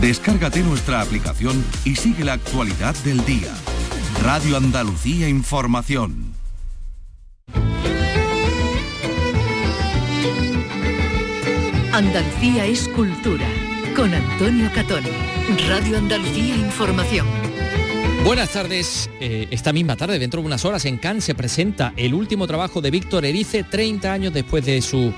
Descárgate nuestra aplicación y sigue la actualidad del día. Radio Andalucía Información. Andalucía es cultura. Con Antonio Catoni. Radio Andalucía Información. Buenas tardes. Eh, esta misma tarde, dentro de unas horas, en Cannes se presenta el último trabajo de Víctor Erice, 30 años después de su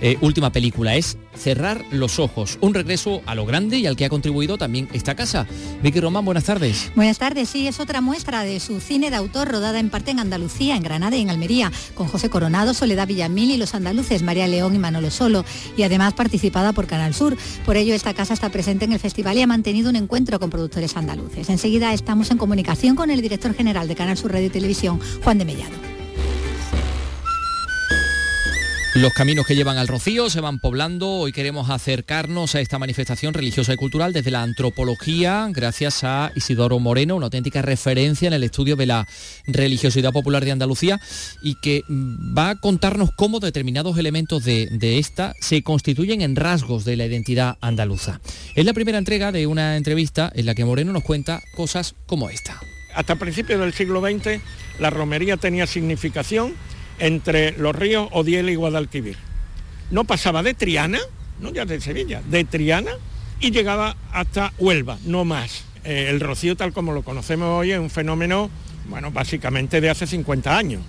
eh, última película. Es Cerrar los ojos, un regreso a lo grande y al que ha contribuido también esta casa. Vicky Román, buenas tardes. Buenas tardes, sí, es otra muestra de su cine de autor rodada en parte en Andalucía, en Granada y en Almería, con José Coronado, Soledad Villamil y los andaluces María León y Manolo Solo, y además participada por Canal Sur. Por ello, esta casa está presente en el festival y ha mantenido un encuentro con productores andaluces. Enseguida estamos en comunicación con el director general de Canal Sur Radio y Televisión, Juan de Mellado. Los caminos que llevan al Rocío se van poblando. Hoy queremos acercarnos a esta manifestación religiosa y cultural desde la antropología, gracias a Isidoro Moreno, una auténtica referencia en el estudio de la religiosidad popular de Andalucía y que va a contarnos cómo determinados elementos de, de esta se constituyen en rasgos de la identidad andaluza. Es la primera entrega de una entrevista en la que Moreno nos cuenta cosas como esta. Hasta principios del siglo XX la romería tenía significación entre los ríos Odiel y Guadalquivir. No pasaba de Triana, no ya de Sevilla, de Triana y llegaba hasta Huelva, no más. Eh, el rocío tal como lo conocemos hoy es un fenómeno, bueno, básicamente de hace 50 años.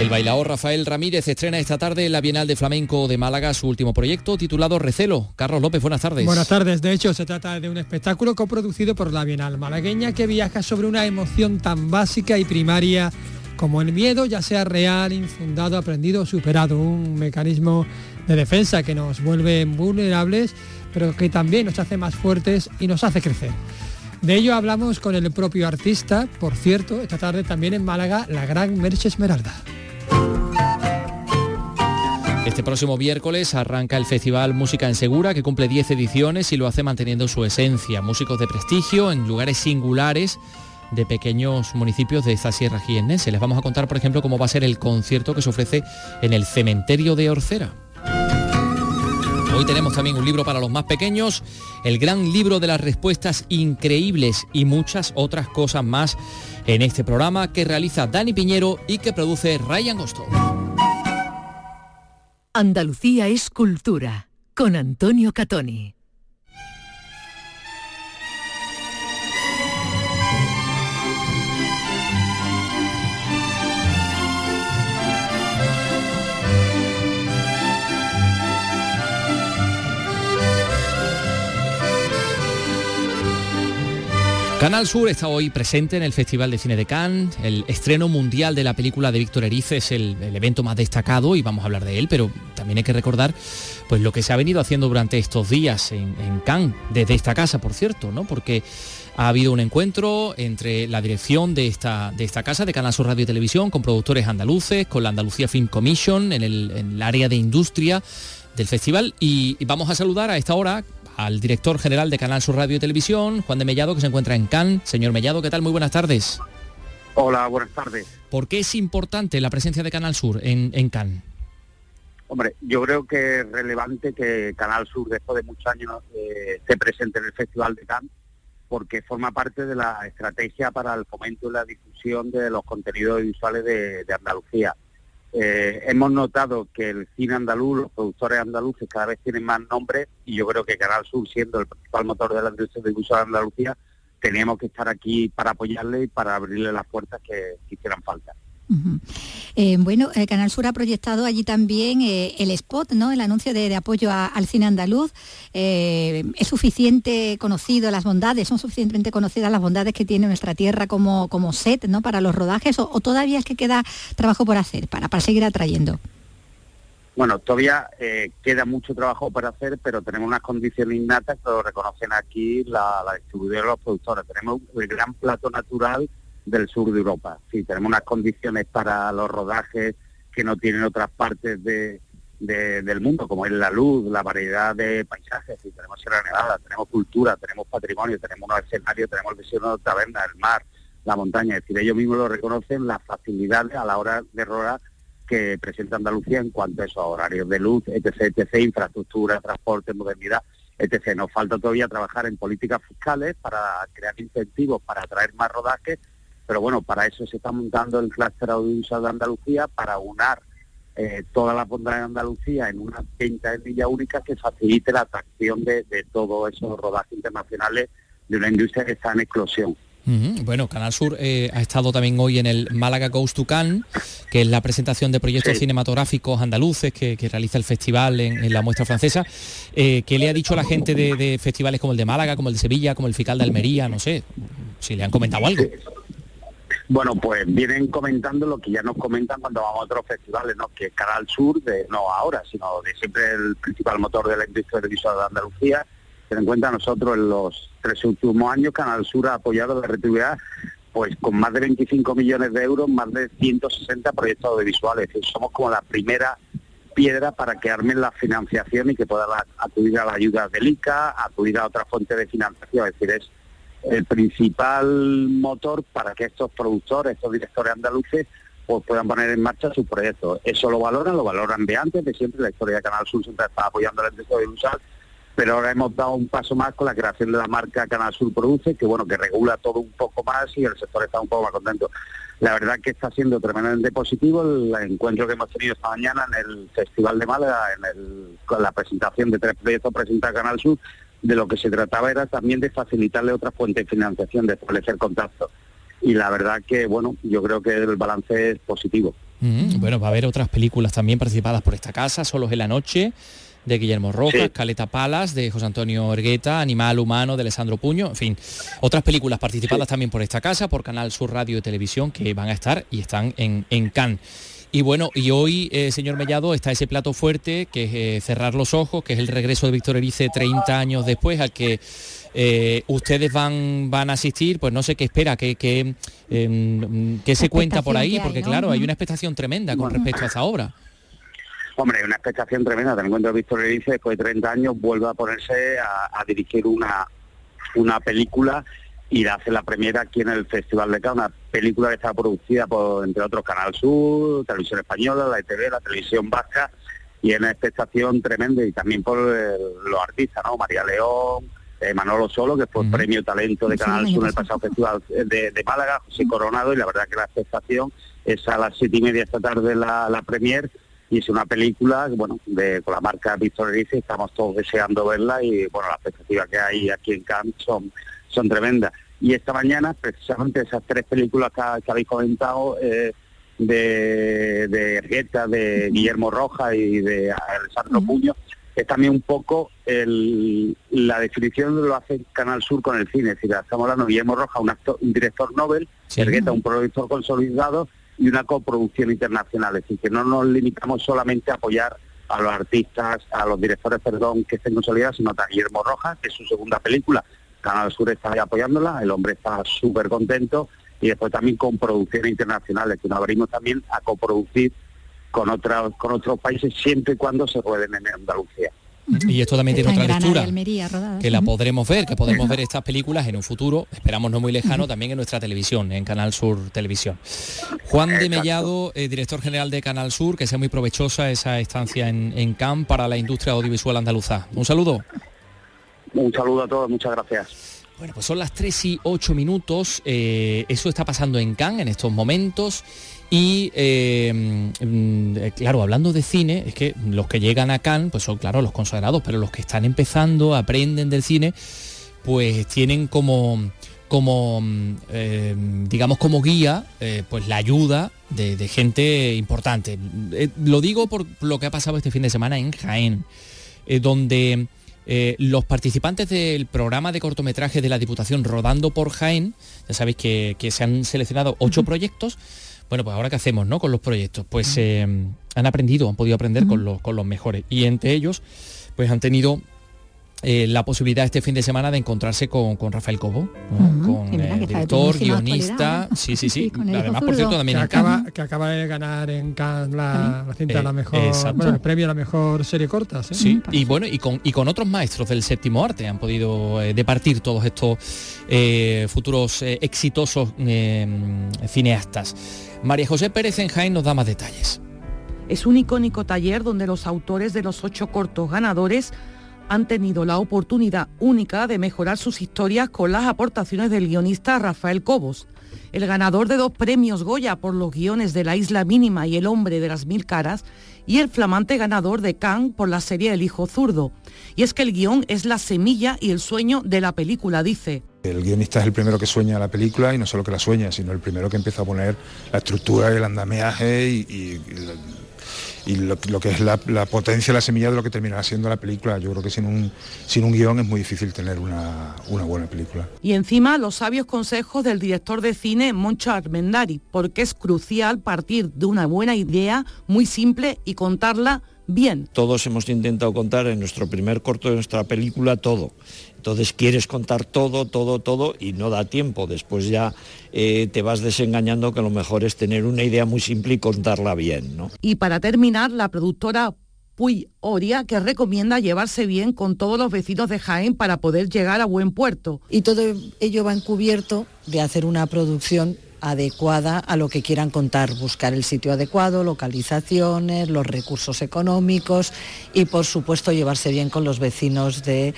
El bailaor Rafael Ramírez estrena esta tarde en la Bienal de Flamenco de Málaga su último proyecto titulado Recelo. Carlos López, buenas tardes. Buenas tardes. De hecho, se trata de un espectáculo coproducido por la Bienal malagueña que viaja sobre una emoción tan básica y primaria como el miedo, ya sea real, infundado, aprendido o superado. Un mecanismo de defensa que nos vuelve vulnerables, pero que también nos hace más fuertes y nos hace crecer. De ello hablamos con el propio artista, por cierto, esta tarde también en Málaga, la gran Merche Esmeralda. Este próximo miércoles arranca el Festival Música en Segura, que cumple 10 ediciones y lo hace manteniendo su esencia. Músicos de prestigio en lugares singulares de pequeños municipios de esta sierra jiennense. Les vamos a contar, por ejemplo, cómo va a ser el concierto que se ofrece en el cementerio de Orcera. Hoy tenemos también un libro para los más pequeños, el gran libro de las respuestas increíbles y muchas otras cosas más en este programa que realiza Dani Piñero y que produce Ryan Gosto. Andalucía es cultura, con Antonio Catoni. Canal Sur está hoy presente en el Festival de Cine de Cannes. El estreno mundial de la película de Víctor Erice es el, evento más destacado y vamos a hablar de él, pero también hay que recordar pues lo que se ha venido haciendo durante estos días en, Cannes, desde esta casa, por cierto, ¿no? Porque ha habido un encuentro entre la dirección de esta, de esta casa, de Canal Sur Radio y Televisión, con productores andaluces, con la Andalucía Film Commission, en el, área de industria del festival. Y vamos a saludar a esta hora al director general de Canal Sur Radio y Televisión, Juan de Mellado, que se encuentra en Cannes. Señor Mellado, ¿qué tal? Muy buenas tardes. Hola, buenas tardes. ¿Por qué es importante la presencia de Canal Sur en, en Cannes? Hombre, yo creo que es relevante que Canal Sur, después de muchos años, eh, presente en el Festival de Cannes, porque forma parte de la estrategia para el fomento y la difusión de los contenidos visuales de, de Andalucía. Eh, hemos notado que el cine andaluz, los productores andaluces cada vez tienen más nombres y yo creo que Canal Sur, siendo el principal motor de la industria de de Andalucía, teníamos que estar aquí para apoyarle y para abrirle las puertas que, que hicieran falta. Eh, bueno, eh, Canal Sur ha proyectado allí también eh, el spot, ¿no? El anuncio de, apoyo al cine andaluz. ¿Es suficiente conocido las bondades, son suficientemente conocidas las bondades que tiene nuestra tierra como, como set, ¿no? Para los rodajes o, todavía es que queda trabajo por hacer para, para seguir atrayendo? Bueno, todavía queda mucho trabajo para hacer, pero tenemos unas condiciones innatas que lo reconocen aquí la, la distribuidora y los productores. Tenemos el gran plato natural del sur de Europa. Sí, tenemos unas condiciones para los rodajes que no tienen otras partes de, de, del mundo, como es la luz, la variedad de paisajes, sí, tenemos Sierra Nevada, tenemos cultura, tenemos patrimonio, tenemos unos escenarios, tenemos el vecino de taberna, el mar, la montaña, es decir, ellos mismos lo reconocen, las facilidades a la hora de rodar que presenta Andalucía en cuanto a esos horarios de luz, etc., etc., infraestructura, transporte, modernidad, etc. Nos falta todavía trabajar en políticas fiscales para crear incentivos para atraer más rodajes, pero bueno, para eso se está montando el clúster audiovisual de Andalucía para unar eh, toda la bondad de Andalucía en una venta de villa única que facilite la atracción de, de todos esos rodajes internacionales de una industria que está en explosión. Bueno, Canal Sur eh, ha estado también hoy en el Málaga Goes to Cannes, que es la presentación de proyectos cinematográficos andaluces que, realiza el festival en, la muestra francesa. Eh, ¿Qué le ha dicho la gente de, festivales como el de Málaga, como el de Sevilla, como el Fical de Almería? No sé, si le han comentado algo. Bueno, pues vienen comentando lo que ya nos comentan cuando vamos a otros festivales, ¿no? Que Canal Sur, no ahora, sino de siempre el principal motor de la industria televisiva de Andalucía, ten en cuenta nosotros en los tres últimos años Canal Sur ha apoyado la RTV pues con más de 25 millones de euros, más de 160 proyectos audiovisuales. Somos como la primera piedra para que armen la financiación y que puedan acudir a la ayuda del ICA, acudir a otra fuente de financiación. Es decir, es el principal motor para que estos productores, estos directores andaluces, pues puedan poner en marcha sus proyectos. Eso lo valoran, lo valoran de antes, de siempre. La historia de Canal Sur siempre está apoyando la industria audiovisual pero ahora hemos dado un paso más con la creación de la marca Canal Sur Produce, que bueno, que regula todo un poco más y el sector está un poco más contento. La verdad que está siendo tremendamente positivo el encuentro que hemos tenido esta mañana en el Festival de Málaga, en con la presentación de tres proyectos presentados Canal Sur, de lo que se trataba era también de facilitarle otra fuente de financiación, de establecer contacto. Y la verdad que, bueno, yo creo que el balance es positivo. bueno, va a haber otras películas también participadas por esta casa, Solos en la Noche, de Guillermo Rojas, Caleta Palas, de José Antonio Ergueta, Animal Humano, de Alessandro Puño, en fin, otras películas participadas también por esta casa, por Canal Sur Radio y Televisión, que van a estar y están en, en Cannes. Y bueno, y hoy, eh, señor Mellado, está ese plato fuerte, que es eh, Cerrar los Ojos, que es el regreso de Víctor Erice 30 años después, al que eh, ustedes van, van a asistir, pues no sé qué espera, qué, qué, em, qué se cuenta por ahí, porque claro, hay una expectación tremenda con respecto a esa obra. Hombre, una expectación tremenda. Ten en cuenta que Víctor Erice, después de 30 años, vuelve a ponerse a, dirigir una, una película y hace la primera aquí en el Festival de Cannes, una película que está producida por, entre otros, Canal Sur, Televisión Española, la ETV, la Televisión Vasca, y una expectación tremenda, y también por los artistas, ¿no? María León, eh, Manolo Solo, que fue premio talento de Canal Sur en el pasado Festival de, Málaga, José Coronado, y la verdad que la expectación es a las siete y media esta tarde la, la premier, y es una película, bueno, de, con la marca Víctor Erice, estamos todos deseando verla y bueno, las expectativas que hay aquí en Cannes son, son tremendas. Y esta mañana, precisamente esas tres películas que, habéis comentado, eh, de, de de Guillermo Roja y de Alessandro Puño, es también un poco la definición de lo hace Canal Sur con el cine. Es decir, estamos hablando de Guillermo Roja, un, actor, un director Nobel, sí. un productor consolidado, y una coproducción internacional, es decir, que no nos limitamos solamente a apoyar a los artistas, a los directores, perdón, que estén consolidados, sino a Guillermo Rojas, que es su segunda película. Canal Sur está apoyándola, el hombre está súper contento y después también con producciones internacionales, que nos abrimos también a coproducir con, otros con otros países siempre y cuando se pueden en Andalucía. Y esto también tiene otra lectura, que la podremos ver, que podremos ver estas películas en un futuro, esperamos no muy lejano, también en nuestra televisión, en Canal Sur Televisión. Juan de Mellado, eh, director general de Canal Sur, que sea muy provechosa esa estancia en, en CAM para la industria audiovisual andaluza. Un saludo. Un saludo a todos, muchas gracias. Bueno, pues son las 3 y 8 minutos, eh, eso está pasando en Cannes en estos momentos y eh, mm, eh, claro, hablando de cine, es que los que llegan a Cannes, pues son claro los consagrados, pero los que están empezando, aprenden del cine, pues tienen como como mm, digamos como guía pues la ayuda de, gente importante lo digo por lo que ha pasado este fin de semana en Jaén donde los participantes del programa de cortometraje de la Diputación Rodando por Jaén, ya sabéis que, se han seleccionado ocho proyectos, bueno, pues ahora qué hacemos, ¿no? Con los proyectos. Pues eh, han aprendido, han podido aprender con, los, con los mejores. Y entre ellos, pues han tenido eh, la posibilidad este fin de semana de encontrarse con, Rafael Cobo, con el director, guionista, sí, sí, sí. Además, por cierto, también que acaba, que acaba de ganar en Cannes la, cinta la mejor, bueno, el premio a la mejor serie corta. Sí, y bueno, y con, y con otros maestros del séptimo arte han podido eh, departir todos estos eh, futuros exitosos cineastas. María José Pérez en Jaén nos da más detalles. Es un icónico taller donde los autores de los ocho cortos ganadores han tenido la oportunidad única de mejorar sus historias con las aportaciones del guionista Rafael Cobos el ganador de dos premios Goya por los guiones de La Isla Mínima y El Hombre de las Mil Caras, y el flamante ganador de Cannes por la serie El Hijo Zurdo. Y es que el guion es la semilla y el sueño de la película, dice. El guionista es el primero que sueña la película y no solo que la sueña, sino el primero que empieza a poner la estructura el andamiaje y lo, que es la, potencia, la semilla de lo que terminará siendo la película. Yo creo que sin un, sin un guion es muy difícil tener una, una buena película. Y encima los sabios consejos del director de cine Moncho Armendari, porque es crucial partir de una buena idea muy simple y contarla bien. Todos hemos intentado contar en nuestro primer corto de nuestra película todo. Entonces quieres contar todo, todo, todo y no da tiempo. Después ya eh, te vas desengañando que lo mejor es tener una idea muy simple y contarla bien. ¿no? Y para terminar, la productora Puy Oria, que recomienda llevarse bien con todos los vecinos de Jaén para poder llegar a buen puerto. Y todo ello va encubierto de hacer una producción adecuada a lo que quieran contar, buscar el sitio adecuado, localizaciones, los recursos económicos y por supuesto llevarse bien con los vecinos de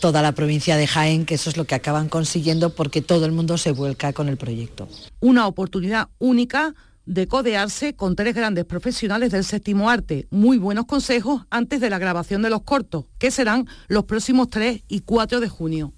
toda la provincia de Jaén, que eso es lo que acaban consiguiendo porque todo el mundo se vuelca con el proyecto. Una oportunidad única de codearse con tres grandes profesionales del séptimo arte. Muy buenos consejos antes de la grabación de los cortos, que serán los próximos 3 y 4 de junio.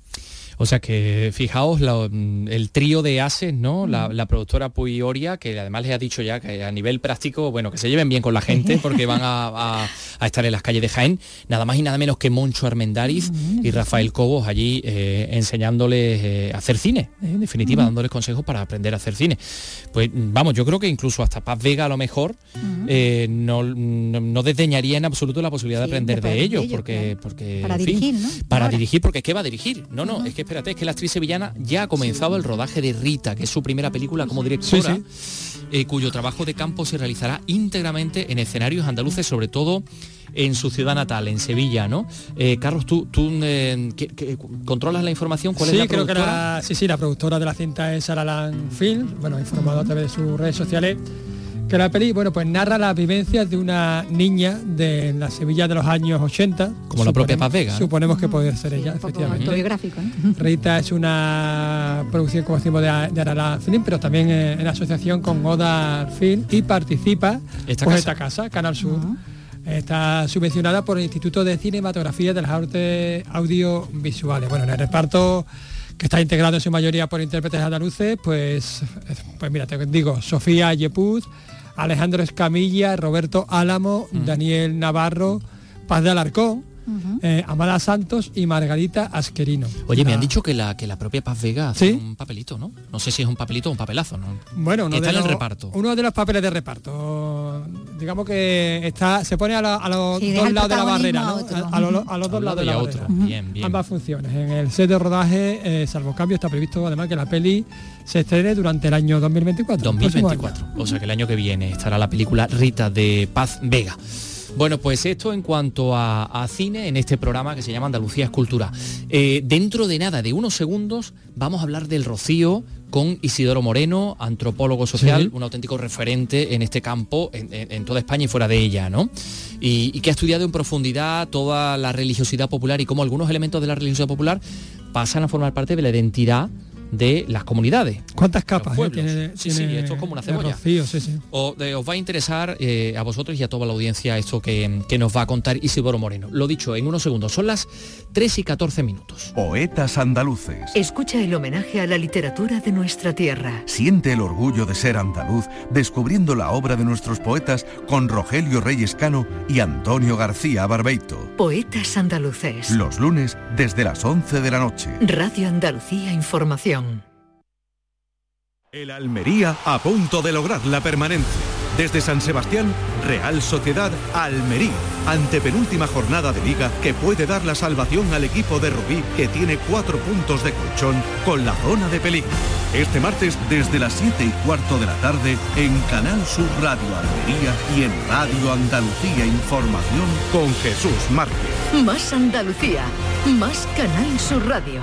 O sea que fijaos mm, el trío de ases, ¿no? La, productora Puy Oria, que además les ha dicho ya que a nivel práctico, bueno, que se lleven bien con la gente porque van a, estar en las calles de Jaén, nada más y nada menos que Moncho Armendariz y Rafael Cobos allí eh, enseñándoles eh, a hacer cine, ¿eh? en definitiva, dándoles consejos para aprender a hacer cine. Pues vamos, yo creo que incluso hasta Paz Vega a lo mejor no, desdeñaría en absoluto la posibilidad de aprender de, ellos, porque, porque para dirigir, ¿no? Para dirigir, porque ¿qué va a dirigir? No, no, es que espérate, es que la actriz sevillana ya ha comenzado el rodaje de Rita, que es su primera película como directora, eh, cuyo trabajo de campo se realizará íntegramente en escenarios andaluces, sobre todo en su ciudad natal, en Sevilla, ¿no? Eh, Carlos, tú, tú eh, controlas la información, ¿cuál sí, es la creo que la, sí, sí, la productora de la cinta es Saralan Film, bueno, ha informado a través de sus redes sociales que la peli, bueno, pues narra las vivencias de una niña de la Sevilla de los años 80. Como la propia Paz Vega. Suponemos que puede ser ella, efectivamente. Rita es una producción, como decimos, de, de Arala Film, pero también en asociación con Oda Film y participa esta pues, casa. esta casa, Canal Sur. Está subvencionada por el Instituto de Cinematografía de las Artes Audiovisuales. Bueno, en el reparto que está integrado en su mayoría por intérpretes andaluces, pues, pues mira, te digo, Sofía Yepuz, Alejandro Escamilla, Roberto Álamo, Daniel Navarro, Paz de Alarcón, eh, Amada Santos y Margarita Asquerino. Oye, me han dicho que la, que la propia Paz Vega hace un papelito, ¿no? No sé si es un papelito o un papelazo, ¿no? Bueno, uno está de en el reparto. Uno de los papeles de reparto. Digamos que está, se pone a, los dos lados de la barrera, ¿no? A, los dos lados de la barrera. Bien, bien. Ambas funciones. En el set de rodaje, eh, salvo cambio, está previsto además que la peli se estrene durante el año 2024. 2024. O sea que el año que viene estará la película Rita de Paz Vega. Bueno, pues esto en cuanto a, cine en este programa que se llama Andalucía Escultura. Eh, dentro de nada, de unos segundos, vamos a hablar del rocío con Isidoro Moreno, antropólogo social, un auténtico referente en este campo, en, toda España y fuera de ella, ¿no? Y, y, que ha estudiado en profundidad toda la religiosidad popular y cómo algunos elementos de la religiosidad popular pasan a formar parte de la identidad de las comunidades. ¿Cuántas capas? Eh, sí, sí, esto es como una cebolla. O, os va a interesar eh, a vosotros y a toda la audiencia esto que, que, nos va a contar Isidoro Moreno. Lo dicho, en unos segundos, son las 3 y 14 minutos. Poetas andaluces. Escucha el homenaje a la literatura de nuestra tierra. Siente el orgullo de ser andaluz descubriendo la obra de nuestros poetas con Rogelio Reyes Cano y Antonio García Barbeito. Poetas andaluces. Los lunes desde las 11 de la noche. Radio Andalucía Información. El Almería a punto de lograr la permanencia. Desde San Sebastián, Real Sociedad Almería, ante penúltima jornada de liga que puede dar la salvación al equipo de Rubí que tiene cuatro puntos de colchón con la zona de peligro. Este martes desde las 7 y cuarto de la tarde en Canal Sur Radio Almería y en Radio Andalucía Información con Jesús Márquez. Más Andalucía, más Canal Sur Radio.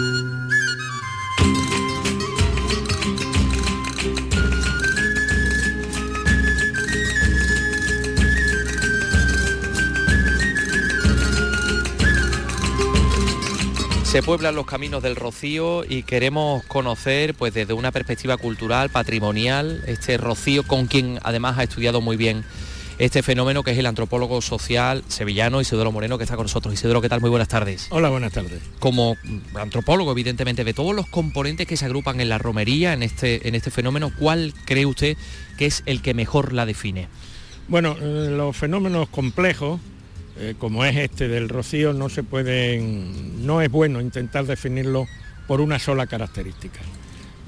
Se pueblan los caminos del Rocío y queremos conocer, pues desde una perspectiva cultural, patrimonial, este Rocío con quien además ha estudiado muy bien este fenómeno que es el antropólogo social sevillano Isidoro Moreno que está con nosotros. Isidoro, ¿qué tal? Muy buenas tardes. Hola, buenas tardes. Como antropólogo, evidentemente, de todos los componentes que se agrupan en la romería, en este, en este fenómeno, ¿cuál cree usted que es el que mejor la define? Bueno, eh, los fenómenos complejos eh, como es este del rocío, no se pueden, no es bueno intentar definirlo por una sola característica.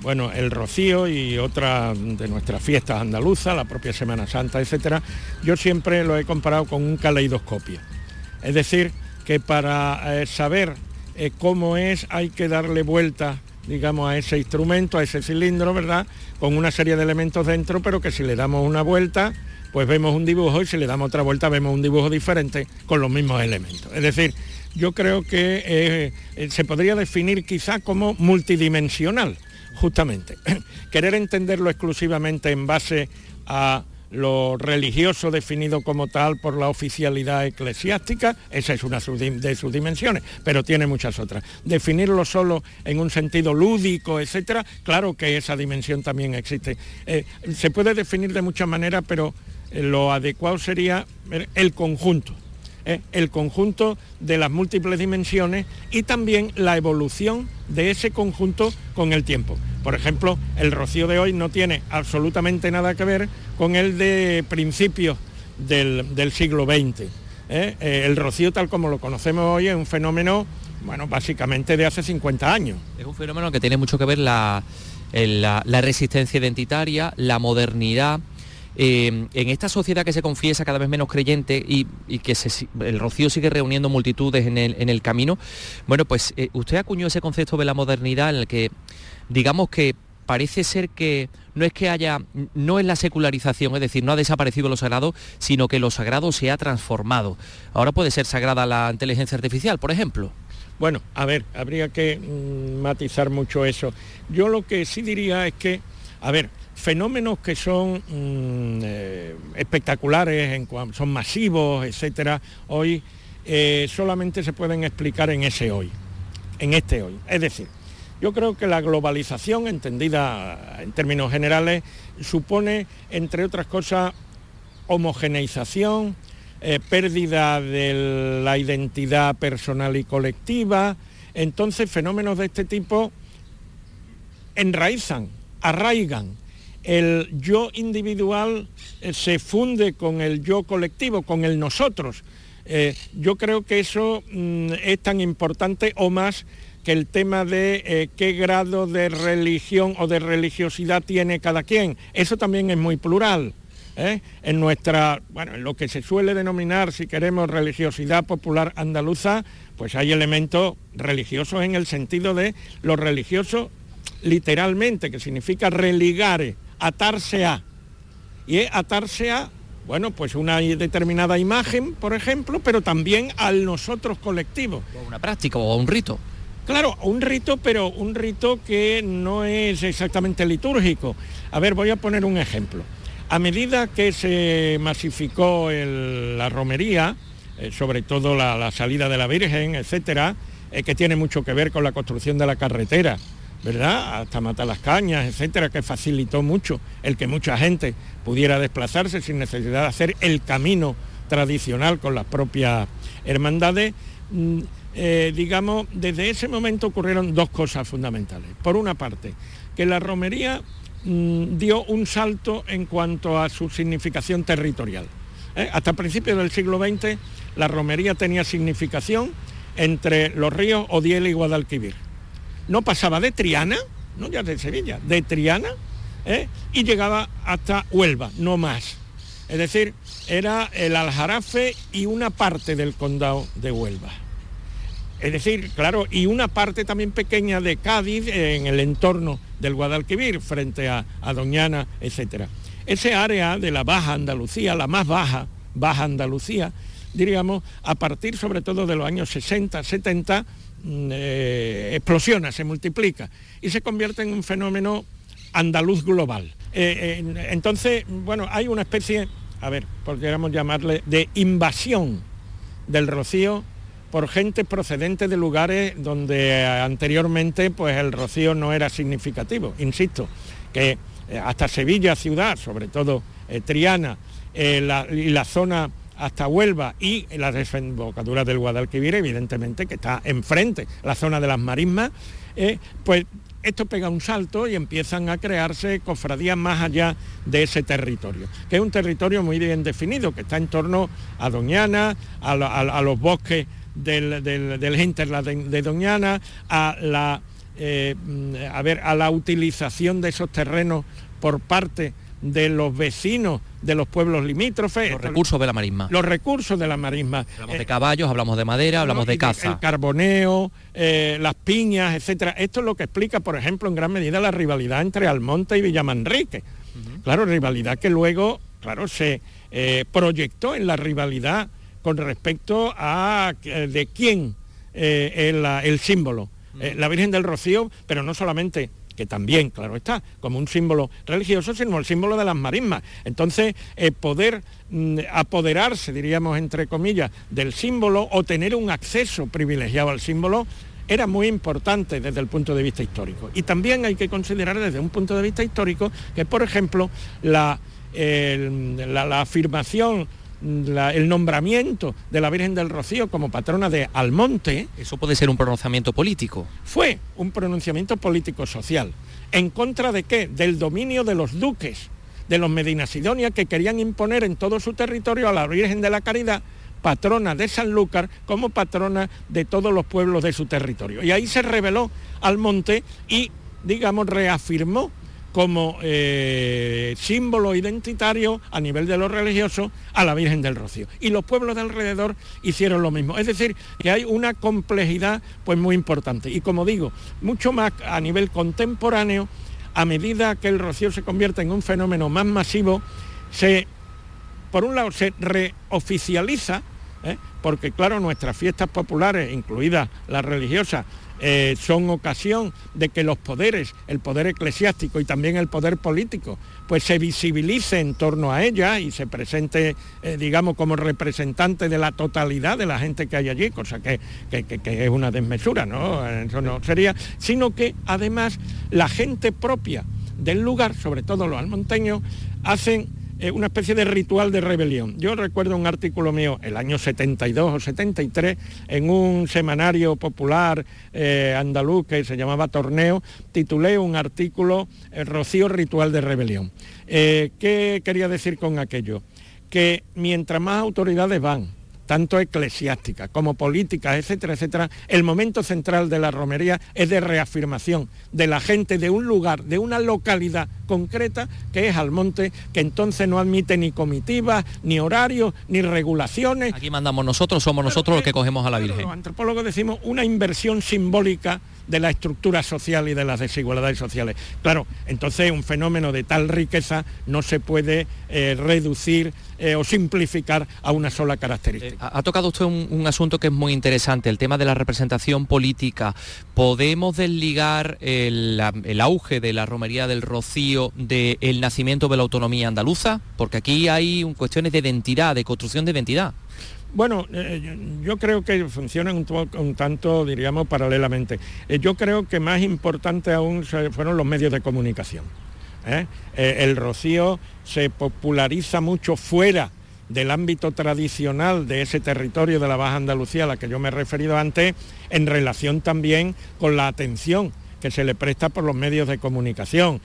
Bueno, el rocío y otras de nuestras fiestas andaluzas, la propia Semana Santa, etcétera, yo siempre lo he comparado con un caleidoscopio. Es decir, que para eh, saber eh, cómo es hay que darle vuelta digamos, a ese instrumento, a ese cilindro, ¿verdad? Con una serie de elementos dentro, pero que si le damos una vuelta, pues vemos un dibujo y si le damos otra vuelta vemos un dibujo diferente con los mismos elementos. Es decir, yo creo que eh, eh, se podría definir quizá como multidimensional, justamente. Querer entenderlo exclusivamente en base a lo religioso definido como tal por la oficialidad eclesiástica, esa es una de sus dimensiones, pero tiene muchas otras. Definirlo solo en un sentido lúdico, etcétera, claro que esa dimensión también existe. Eh, se puede definir de muchas maneras, pero lo adecuado sería el conjunto, ¿eh? el conjunto de las múltiples dimensiones y también la evolución de ese conjunto con el tiempo. Por ejemplo, el rocío de hoy no tiene absolutamente nada que ver con el de principios del, siglo XX. ¿eh? Eh, el rocío tal como lo conocemos hoy es un fenómeno, bueno, básicamente de hace 50 años. Es un fenómeno que tiene mucho que ver la, la resistencia identitaria, la modernidad, eh, en esta sociedad que se confiesa cada vez menos creyente y, que el rocío sigue reuniendo multitudes en el, camino, bueno, pues eh, usted acuñó ese concepto de la modernidad en el que, digamos que parece ser que no es que haya, no es la secularización, es decir, no ha desaparecido lo sagrado, sino que lo sagrado se ha transformado. Ahora puede ser sagrada la inteligencia artificial, por ejemplo. Bueno, a ver, habría que mm, matizar mucho eso. Yo lo que sí diría es que, a ver, fenómenos que son mm, eh, espectaculares, son masivos, etcétera, hoy eh, solamente se pueden explicar en ese hoy, en este hoy. Es decir, yo creo que la globalización, entendida en términos generales, supone, entre otras cosas, homogeneización, eh, pérdida de la identidad personal y colectiva. Entonces, fenómenos de este tipo enraizan, arraigan el yo individual eh, se funde con el yo colectivo, con el nosotros. Eh, yo creo que eso mm, es tan importante o más que el tema de eh, qué grado de religión o de religiosidad tiene cada quien. Eso también es muy plural. En nuestra, bueno, en lo que se suele denominar, si queremos, religiosidad popular andaluza, pues hay elementos religiosos en el sentido de lo religioso literalmente, que significa religare, atarse a. Y es atarse a, bueno, pues una determinada imagen, por ejemplo, pero también al nosotros colectivo. O una práctica o un rito. Claro, un rito, pero un rito que no es exactamente litúrgico. A ver, voy a poner un ejemplo. A medida que se masificó la romería, eh, sobre todo la, salida de la Virgen, etcétera, eh, que tiene mucho que ver con la construcción de la carretera, ¿verdad? Hasta matar las cañas, etcétera, que facilitó mucho el que mucha gente pudiera desplazarse sin necesidad de hacer el camino tradicional con las propias hermandades. Mm, eh, digamos, desde ese momento ocurrieron dos cosas fundamentales. Por una parte, que la romería mm, dio un salto en cuanto a su significación territorial. ¿eh? Hasta principios del siglo XX, la romería tenía significación entre los ríos Odiel y Guadalquivir no pasaba de Triana, no ya de Sevilla, de Triana, ¿eh? y llegaba hasta Huelva, no más. Es decir, era el Aljarafe y una parte del condado de Huelva. Es decir, claro, y una parte también pequeña de Cádiz en el entorno del Guadalquivir, frente a, a Doñana, etc. Ese área de la Baja Andalucía, la más baja, Baja Andalucía, diríamos, a partir sobre todo de los años 60, 70, Mm, eh, explosiona, se multiplica y se convierte en un fenómeno andaluz global. Eh, entonces, bueno, hay una especie, a ver, podríamos llamarle, de invasión del rocío por gente procedente de lugares donde anteriormente pues el rocío no era significativo. Insisto, que eh, hasta Sevilla ciudad, sobre todo Triana y la zona hasta Huelva y la desembocadura del Guadalquivir, evidentemente que está enfrente, la zona de las marismas, pues esto pega un salto y empiezan a crearse cofradías más allá de ese territorio, que es un territorio muy bien definido, que está en torno a Doñana, a, los bosques del, del, de, Doñana, a la, eh, a, ver, a la utilización de esos terrenos por parte de los vecinos de los pueblos limítrofes. Los recursos de la marisma. Los recursos de la marisma. Hablamos de caballos, hablamos de madera, hablamos de caza. El carboneo, eh, las piñas, etcétera. Esto es lo que explica, por ejemplo, en gran medida la rivalidad entre Almonte y Villamanrique. Claro, rivalidad que luego, claro, se eh, proyectó en la rivalidad con respecto a eh, de quién el, el, símbolo. la Virgen del Rocío, pero no solamente que también, claro está, como un símbolo religioso, sino el símbolo de las marismas. Entonces, eh, poder mm, apoderarse, diríamos entre comillas, del símbolo o tener un acceso privilegiado al símbolo, era muy importante desde el punto de vista histórico. Y también hay que considerar desde un punto de vista histórico que, por ejemplo, la, la afirmación el nombramiento de la Virgen del Rocío como patrona de Almonte. Eso puede ser un pronunciamiento político. Fue un pronunciamiento político-social. ¿En contra de qué? Del dominio de los duques, de los Medina Sidonia, que querían imponer en todo su territorio a la Virgen de la Caridad patrona de Sanlúcar como patrona de todos los pueblos de su territorio. Y ahí se reveló Almonte y, digamos, reafirmó como eh, símbolo identitario a nivel de lo religioso a la Virgen del Rocío. Y los pueblos de alrededor hicieron lo mismo. Es decir, que hay una complejidad pues muy importante. Y como digo, mucho más a nivel contemporáneo, a medida que el Rocío se convierte en un fenómeno más masivo, se, por un lado, se reoficializa, ¿eh? porque claro, nuestras fiestas populares, incluidas las religiosas, eh, son ocasión de que los poderes, el poder eclesiástico y también el poder político, pues se visibilice en torno a ella y se presente, eh, digamos, como representante de la totalidad de la gente que hay allí, cosa que, que, es una desmesura, ¿no? Eso no sería, sino que además la gente propia del lugar, sobre todo los almonteños, hacen eh, una especie de ritual de rebelión. Yo recuerdo un artículo mío, el año 72 o 73, en un semanario popular eh, andaluz que se llamaba Torneo, titulé un artículo eh, Rocío Ritual de Rebelión. ¿Qué quería decir con aquello? Que mientras más autoridades van, tanto eclesiástica como política, etcétera, etcétera, el momento central de la romería es de reafirmación de la gente de un lugar, de una localidad concreta que es Almonte, que entonces no admite ni comitivas, ni horarios, ni regulaciones. Aquí mandamos nosotros, somos nosotros los que cogemos a la Virgen. Los antropólogos decimos una inversión simbólica de la estructura social y de las desigualdades sociales. Claro, entonces un fenómeno de tal riqueza no se puede eh, reducir eh, o simplificar a una sola característica. Eh, ha tocado usted un, asunto que es muy interesante, el tema de la representación política. ¿Podemos desligar el, auge de la romería del Rocío del nacimiento de la autonomía andaluza? Porque aquí hay cuestiones de identidad, de construcción de identidad. Bueno, eh, yo, creo que funcionan un, tanto, diríamos, paralelamente. Eh, yo creo que más importante aún fueron los medios de comunicación. ¿eh? el rocío se populariza mucho fuera del ámbito tradicional de ese territorio de la Baja Andalucía a la que yo me he referido antes, en relación también con la atención que se le presta por los medios de comunicación.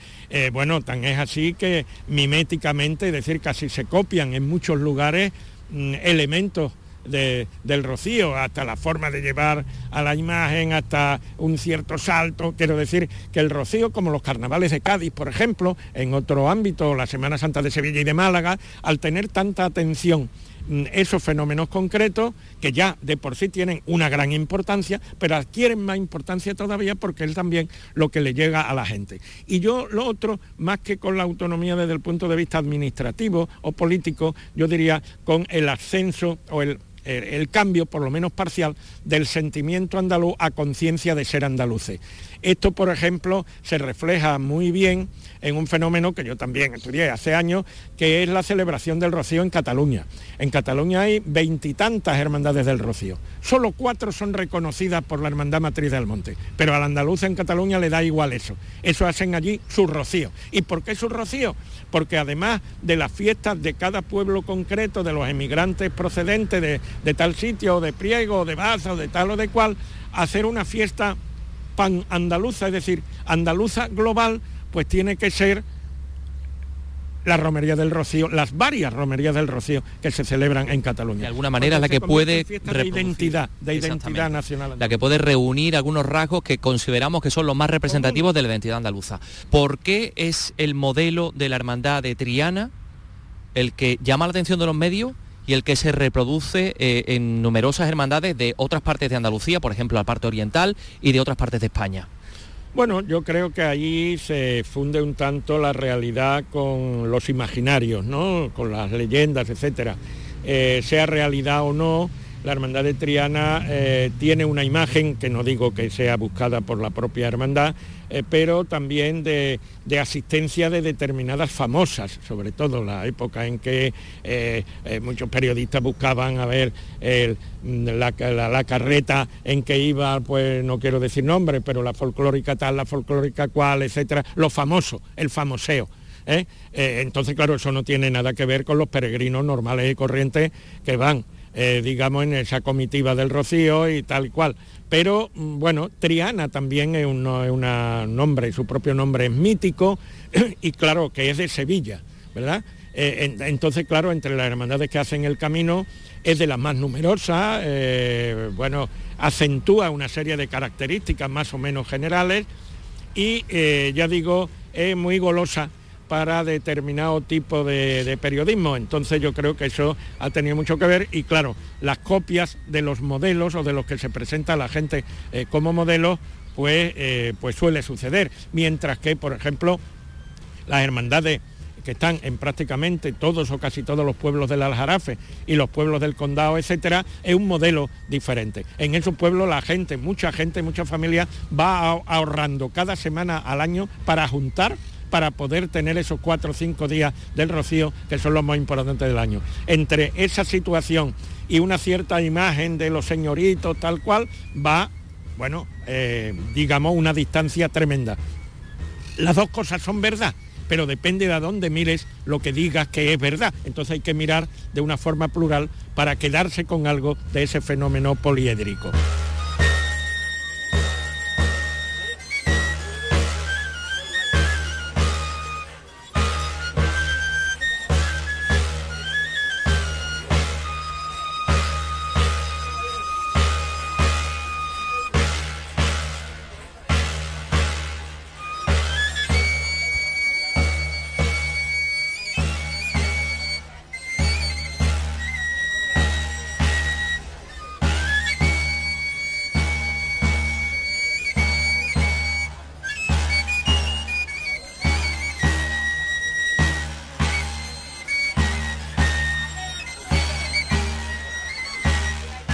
bueno, tan es así que miméticamente, es decir, casi se copian en muchos lugares mm, elementos del rocío, hasta la forma de llevar a la imagen, hasta un cierto salto. Quiero decir que el rocío, como los carnavales de Cádiz, por ejemplo, en otro ámbito, la Semana Santa de Sevilla y de Málaga, al tener tanta atención Mm, esos fenómenos concretos que ya de por sí tienen una gran importancia, pero adquieren más importancia todavía porque es también lo que le llega a la gente. Y yo lo otro, más que con la autonomía desde el punto de vista administrativo o político, yo diría con el ascenso o el el cambio, por lo menos parcial, del sentimiento andaluz a conciencia de ser andaluces. Esto, por ejemplo, se refleja muy bien en un fenómeno que yo también estudié hace años, que es la celebración del Rocío en Cataluña. En Cataluña hay veintitantas hermandades del Rocío. Solo cuatro son reconocidas por la Hermandad Matriz del Monte, pero al andaluz en Cataluña le da igual eso. Eso hacen allí su Rocío. ¿Y por qué su Rocío? Porque además de las fiestas de cada pueblo concreto, de los emigrantes procedentes de, tal sitio, de Priego, de Baza, de tal o de cual, hacer una fiesta pan andaluza, es decir, andaluza global, pues tiene que ser la romería del Rocío, las varias romerías del Rocío que se celebran en Cataluña. De alguna manera la que puede de identidad, de identidad nacional. La que puede reunir algunos rasgos que consideramos que son los más representativos de la identidad andaluza. ¿Por qué es el modelo de la hermandad de Triana el que llama la atención de los medios y el que se reproduce eh, en numerosas hermandades de otras partes de Andalucía, por ejemplo, la parte oriental y de otras partes de España? Bueno, yo creo que allí se funde un tanto la realidad con los imaginarios, ¿no? con las leyendas, etcétera. Eh, sea realidad o no, la Hermandad de Triana eh, tiene una imagen, que no digo que sea buscada por la propia hermandad, eh, pero también de, asistencia de determinadas famosas, sobre todo la época en que eh, muchos periodistas buscaban a ver la, carreta en que iba, pues no quiero decir nombre, pero la folclórica tal, la folclórica cual, etcétera, lo famoso, el famoseo. entonces, claro, eso no tiene nada que ver con los peregrinos normales y corrientes que van eh, digamos, en esa comitiva del Rocío y tal cual. Pero mm, bueno, Triana también es un, nombre, su propio nombre es mítico y claro que es de Sevilla, ¿verdad? Eh, entonces, claro, entre las hermandades que hacen el camino es de las más numerosas, eh, bueno, acentúa una serie de características más o menos generales y ya digo, es muy golosa para determinado tipo de, periodismo. Entonces yo creo que eso ha tenido mucho que ver y claro, las copias de los modelos o de los que se presenta la gente eh, como modelos, pues, eh, pues suele suceder. Mientras que, por ejemplo, las hermandades que están en prácticamente todos o casi todos los pueblos del Aljarafe y los pueblos del condado, etcétera, es un modelo diferente. En esos pueblos la gente, mucha gente, mucha familia va ahorrando cada semana al año para juntar para poder tener esos cuatro o cinco días del rocío, que son los más importantes del año. Entre esa situación y una cierta imagen de los señoritos, tal cual, va, bueno, eh, digamos, una distancia tremenda. Las dos cosas son verdad, pero depende de a dónde mires lo que digas que es verdad. Entonces hay que mirar de una forma plural para quedarse con algo de ese fenómeno poliédrico.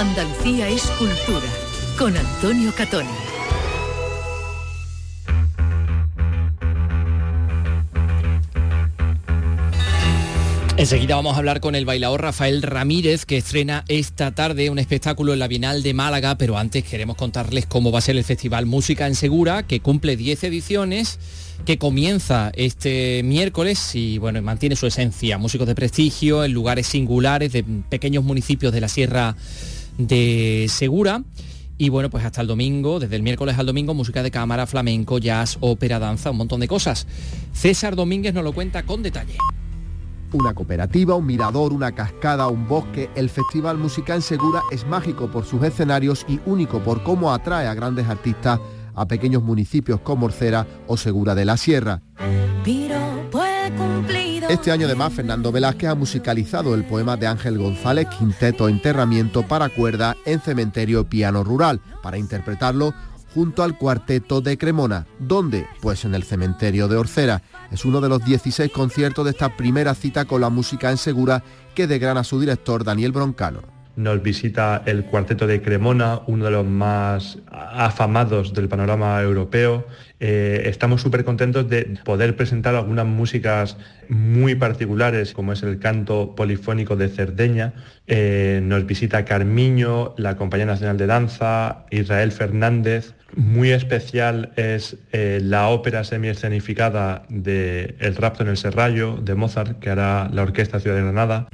Andalucía es cultura, con Antonio Catoni. Enseguida vamos a hablar con el bailador Rafael Ramírez, que estrena esta tarde un espectáculo en la Bienal de Málaga, pero antes queremos contarles cómo va a ser el Festival Música en Segura, que cumple 10 ediciones, que comienza este miércoles y bueno, mantiene su esencia. Músicos de prestigio en lugares singulares de pequeños municipios de la Sierra de Segura. Y bueno, pues hasta el domingo, desde el miércoles al domingo, música de cámara, flamenco, jazz, ópera, danza, un montón de cosas. César Domínguez nos lo cuenta con detalle. Una cooperativa, un mirador, una cascada, un bosque, el Festival Musical Segura es mágico por sus escenarios y único por cómo atrae a grandes artistas a pequeños municipios como Orcera o Segura de la Sierra. Este año además Fernando Velázquez ha musicalizado el poema de Ángel González Quinteto Enterramiento para cuerda en cementerio piano rural. Para interpretarlo junto al cuarteto de Cremona. ¿Dónde? Pues en el cementerio de Orcera. Es uno de los 16 conciertos de esta primera cita con la música en Segura que degrana su director Daniel Broncano nos visita el Cuarteto de Cremona, uno de los más afamados del panorama europeo. Eh, estamos súper contentos de poder presentar algunas músicas muy particulares, como es el canto polifónico de Cerdeña. Eh, nos visita Carmiño, la Compañía Nacional de Danza, Israel Fernández, muy especial es eh, la ópera semi-escenificada de El rapto en el Serrallo de Mozart, que hará la Orquesta Ciudad de Granada.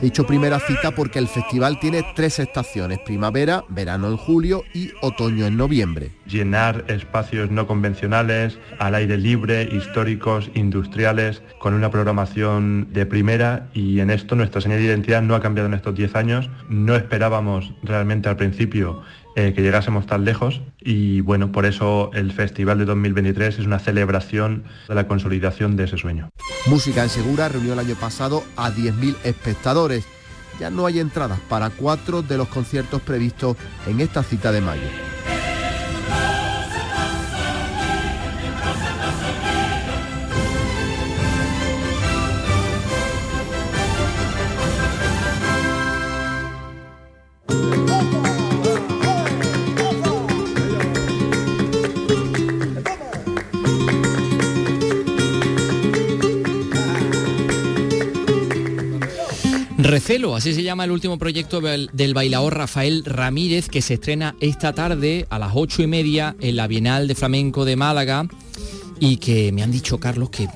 He dicho primera cita porque el festival tiene tres estaciones, primavera, verano en julio y otoño en noviembre. Llenar espacios no convencionales, al aire libre, históricos, industriales, con una programación de primera y en esto nuestra señal de identidad no ha cambiado en estos 10 años. No esperábamos realmente al principio eh, que llegásemos tan lejos y bueno, por eso el Festival de 2023 es una celebración de la consolidación de ese sueño. Música en Segura reunió el año pasado a 10.000 espectadores. Ya no hay entradas para cuatro de los conciertos previstos en esta cita de mayo. Recelo, así se llama el último proyecto del, bailaor Rafael Ramírez que se estrena esta tarde a las ocho y media en la Bienal de Flamenco de Málaga y que me han dicho, Carlos, que,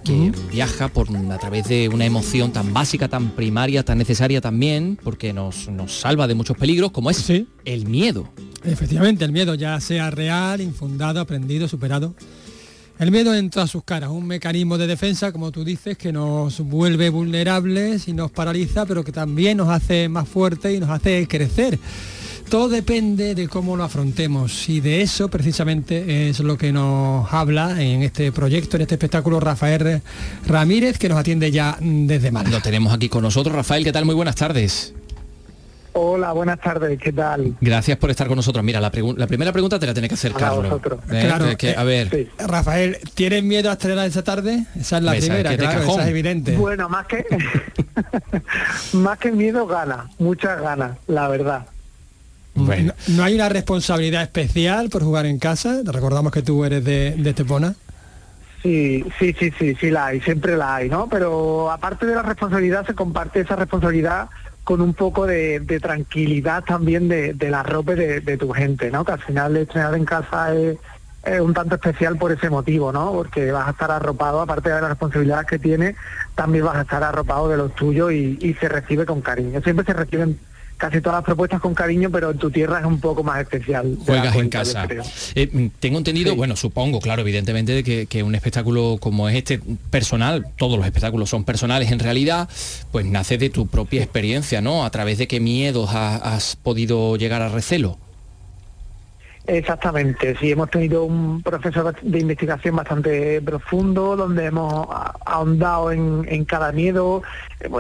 viaja por, a través de una emoción tan básica, tan primaria, tan necesaria también, porque nos, nos salva de muchos peligros, como es el miedo. Efectivamente, el miedo, ya sea real, infundado, aprendido, superado. El miedo entra a sus caras, un mecanismo de defensa, como tú dices, que nos vuelve vulnerables y nos paraliza, pero que también nos hace más fuertes y nos hace crecer. Todo depende de cómo lo afrontemos y de eso precisamente es lo que nos habla en este proyecto, en este espectáculo Rafael Ramírez, que nos atiende ya desde Málaga. Lo tenemos aquí con nosotros. Rafael, ¿qué tal? Muy buenas tardes. Hola, buenas tardes, ¿qué tal? Gracias por estar con nosotros. Mira, la, primera pregunta te la tiene que hacer Carlos. ¿Eh? Claro, a ver. Rafael, ¿tienes miedo a estrenar esa tarde? Esa es la primera, claro, esa es evidente. Bueno, más que más que miedo, gana, muchas ganas, la verdad. Bueno. No, hay una responsabilidad especial por jugar en casa? Recordamos que tú eres de, de Estepona. Sí, sí, sí, sí, sí la hay, siempre la hay, ¿no? Pero aparte de la responsabilidad, se comparte esa responsabilidad con un poco de, tranquilidad también de, la ropa de, tu gente, ¿no? Que al final estrenar en casa es, un tanto especial por ese motivo, ¿no? Porque vas a estar arropado, aparte de las responsabilidades que tienes, también vas a estar arropado de los tuyos y, y se recibe con cariño. Siempre se reciben casi todas las propuestas con cariño, pero en tu tierra es un poco más especial. Juegas en casa. Eh, mm, tengo entendido, bueno, supongo, claro, evidentemente, que, que, un espectáculo como es este personal, todos los espectáculos son personales en realidad, pues nace de tu propia experiencia, ¿no? A través de qué miedos has podido llegar a recelo. Exactamente, sí, hemos tenido un proceso de investigación bastante profundo, donde hemos ahondado en, cada miedo.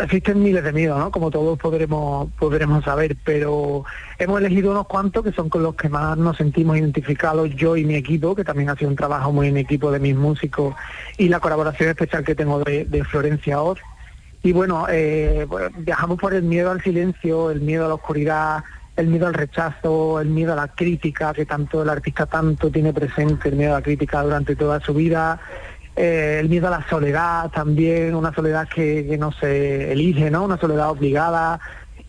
existen miles de miedos, ¿no? Como todos podremos, podremos saber, pero hemos elegido unos cuantos que son con los que más nos sentimos identificados yo y mi equipo, que también ha sido un trabajo muy en equipo de mis músicos, y la colaboración especial que tengo de, Florencia Oz. Y bueno, eh, pues, viajamos por el miedo al silencio, el miedo a la oscuridad, el miedo al rechazo, el miedo a la crítica, que tanto el artista tanto tiene presente, el miedo a la crítica durante toda su vida, eh, el miedo a la soledad también, una soledad que, no se elige, ¿no? Una soledad obligada.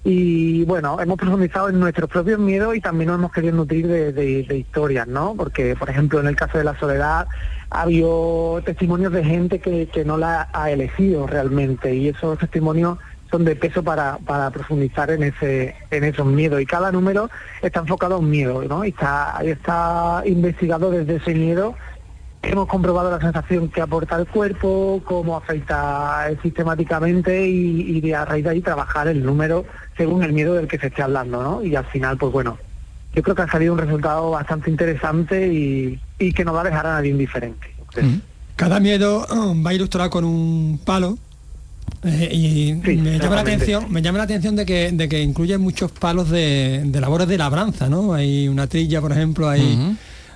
Y bueno, hemos profundizado en nuestros propios miedos y también nos hemos querido nutrir de, historias, ¿no? Porque, por ejemplo, en el caso de la soledad, ha habido testimonios de gente que, que no la ha elegido realmente y esos testimonios son de peso para, para profundizar en ese en esos miedos y cada número está enfocado a un miedo ¿no? y está está investigado desde ese miedo hemos comprobado la sensación que aporta el cuerpo, cómo afecta sistemáticamente y, y de a raíz de ahí trabajar el número según el miedo del que se esté hablando, ¿no? Y al final, pues bueno, yo creo que ha salido un resultado bastante interesante y, y que no va a dejar a nadie indiferente. Cada miedo um, va ilustrado con un palo eh, y me llama la atención me llama la atención de que, de que incluye muchos palos de, de labores de labranza no hay una trilla por ejemplo hay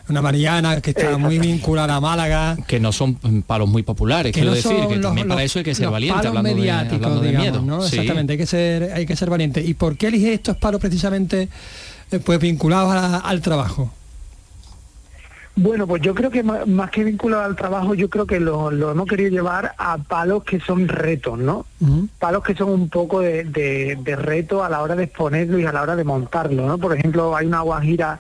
una mariana que está muy vinculada a Málaga. Que no son palos muy populares Que quiero no decir que los- también para eso hay que ser los valiente palos hablando de, hablando de digamos, miedo. ¿no? Sí. exactamente hay que ser hay que ser valiente. Y por qué elige estos palos precisamente eh, pues vinculados a- al trabajo Bueno, pues yo creo que más que vinculado al trabajo, yo creo que lo, lo hemos querido llevar a palos que son retos, ¿no? Palos que son un poco de, de- de reto a la hora de exponerlo y a la hora de montarlo, ¿no? Por ejemplo, hay una guajira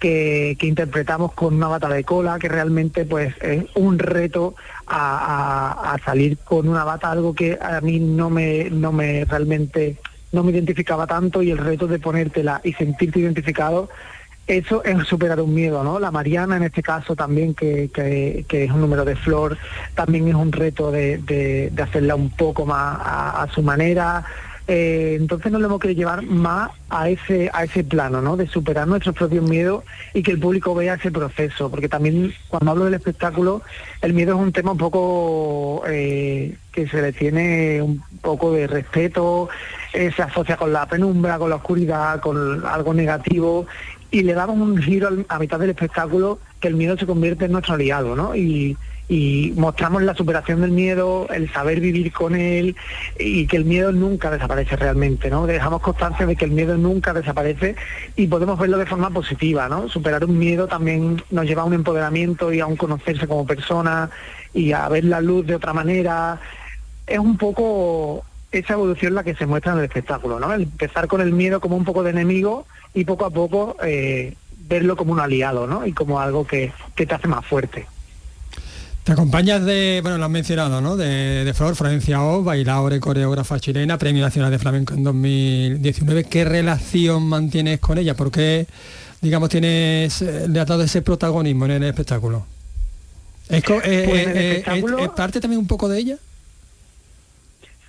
que, que interpretamos con una bata de cola, que realmente pues es un reto a, a- a salir con una bata, algo que a mí no me, no me realmente no me identificaba tanto y el reto de ponértela y sentirte identificado eso es superar un miedo, ¿no? La Mariana en este caso también, que, que- es un número de flor, también es un reto de, de- hacerla un poco más a, a su manera. Eh, entonces nos lo hemos querido llevar más a ese, a ese plano, ¿no? De superar nuestros propios miedos y que el público vea ese proceso. Porque también cuando hablo del espectáculo, el miedo es un tema un poco eh, que se le tiene un poco de respeto, eh, se asocia con la penumbra, con la oscuridad, con algo negativo y le damos un giro a mitad del espectáculo que el miedo se convierte en nuestro aliado, ¿no? Y, y mostramos la superación del miedo, el saber vivir con él y que el miedo nunca desaparece realmente, ¿no? Dejamos constancia de que el miedo nunca desaparece y podemos verlo de forma positiva, ¿no? Superar un miedo también nos lleva a un empoderamiento y a un conocerse como persona y a ver la luz de otra manera. Es un poco esa evolución la que se muestra en el espectáculo, ¿no? El empezar con el miedo como un poco de enemigo y poco a poco eh, verlo como un aliado, ¿no? Y como algo que, que te hace más fuerte. Te acompañas de, bueno, lo has mencionado, ¿no? De, de Flor, Florencia O, bailadora y coreógrafa chilena, Premio Nacional de Flamenco en 2019. ¿Qué relación mantienes con ella? ¿Por qué, digamos, tienes, eh, le has dado ese protagonismo en el espectáculo? ¿Es, co- Pues el eh, espectáculo- es- es parte también un poco de ella?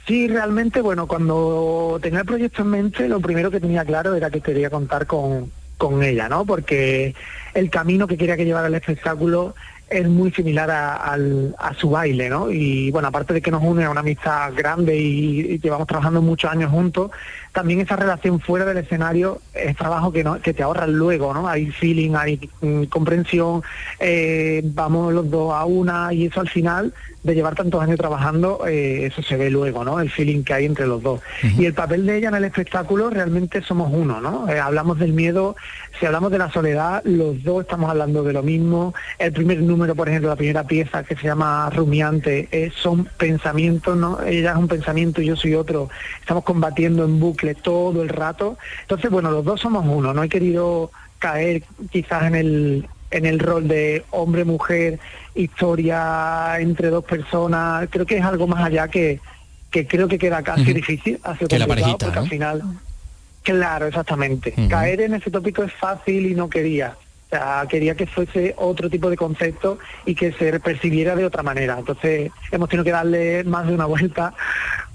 Sí, realmente, bueno, cuando tenía el proyecto en mente, lo primero que tenía claro era que quería contar con, con ella, ¿no? Porque el camino que quería que llevara el espectáculo es muy similar a, al- a su baile, ¿no? Y bueno, aparte de que nos une a una amistad grande y, y llevamos trabajando muchos años juntos, también esa relación fuera del escenario es trabajo que, no, que te ahorras luego, ¿no? Hay feeling, hay mm, comprensión, eh, vamos los dos a una y eso al final de llevar tantos años trabajando, eh, eso se ve luego, ¿no? El feeling que hay entre los dos. Y el papel de ella en el espectáculo realmente somos uno, ¿no? Eh, hablamos del miedo, si hablamos de la soledad, los dos estamos hablando de lo mismo. El primer número, por ejemplo, la primera pieza que se llama Rumiante, son pensamientos, ¿no? Ella es un pensamiento y yo soy otro. Estamos combatiendo en bucle todo el rato. Entonces, bueno, los dos somos uno. No he querido caer quizás en el en el rol de hombre-mujer, historia entre dos personas. Creo que es algo más allá que, que creo que queda casi difícil. Ha sido Que la parejita, porque ¿no? al final Claro, exactamente. Caer en ese tópico es fácil y no quería. O sea, quería que fuese otro tipo de concepto y que se percibiera de otra manera. Entonces hemos tenido que darle más de una vuelta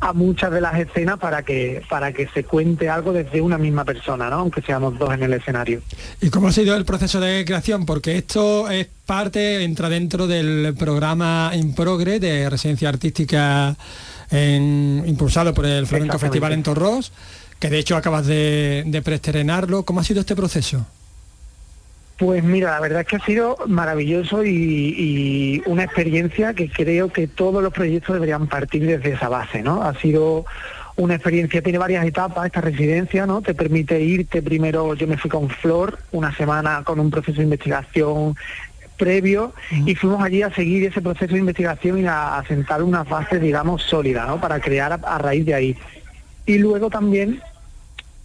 a muchas de las escenas para que para que se cuente algo desde una misma persona, ¿no? Aunque seamos dos en el escenario. ¿Y cómo ha sido el proceso de creación? Porque esto es parte, entra dentro del programa In Progress de residencia artística en- impulsado por el Flamenco. Festival en Torros, que de hecho acabas de, de preestrenarlo. ¿Cómo ha sido este proceso? Pues mira, la verdad es que ha sido maravilloso y, y una experiencia que creo que todos los proyectos deberían partir desde esa base, ¿no? Ha sido una experiencia, tiene varias etapas esta residencia, ¿no? Te permite irte primero, yo me fui con Flor, una semana con un proceso de investigación previo y fuimos allí a seguir ese proceso de investigación y a, a sentar una base, digamos, sólida, ¿no? Para crear a, a raíz de ahí. Y luego también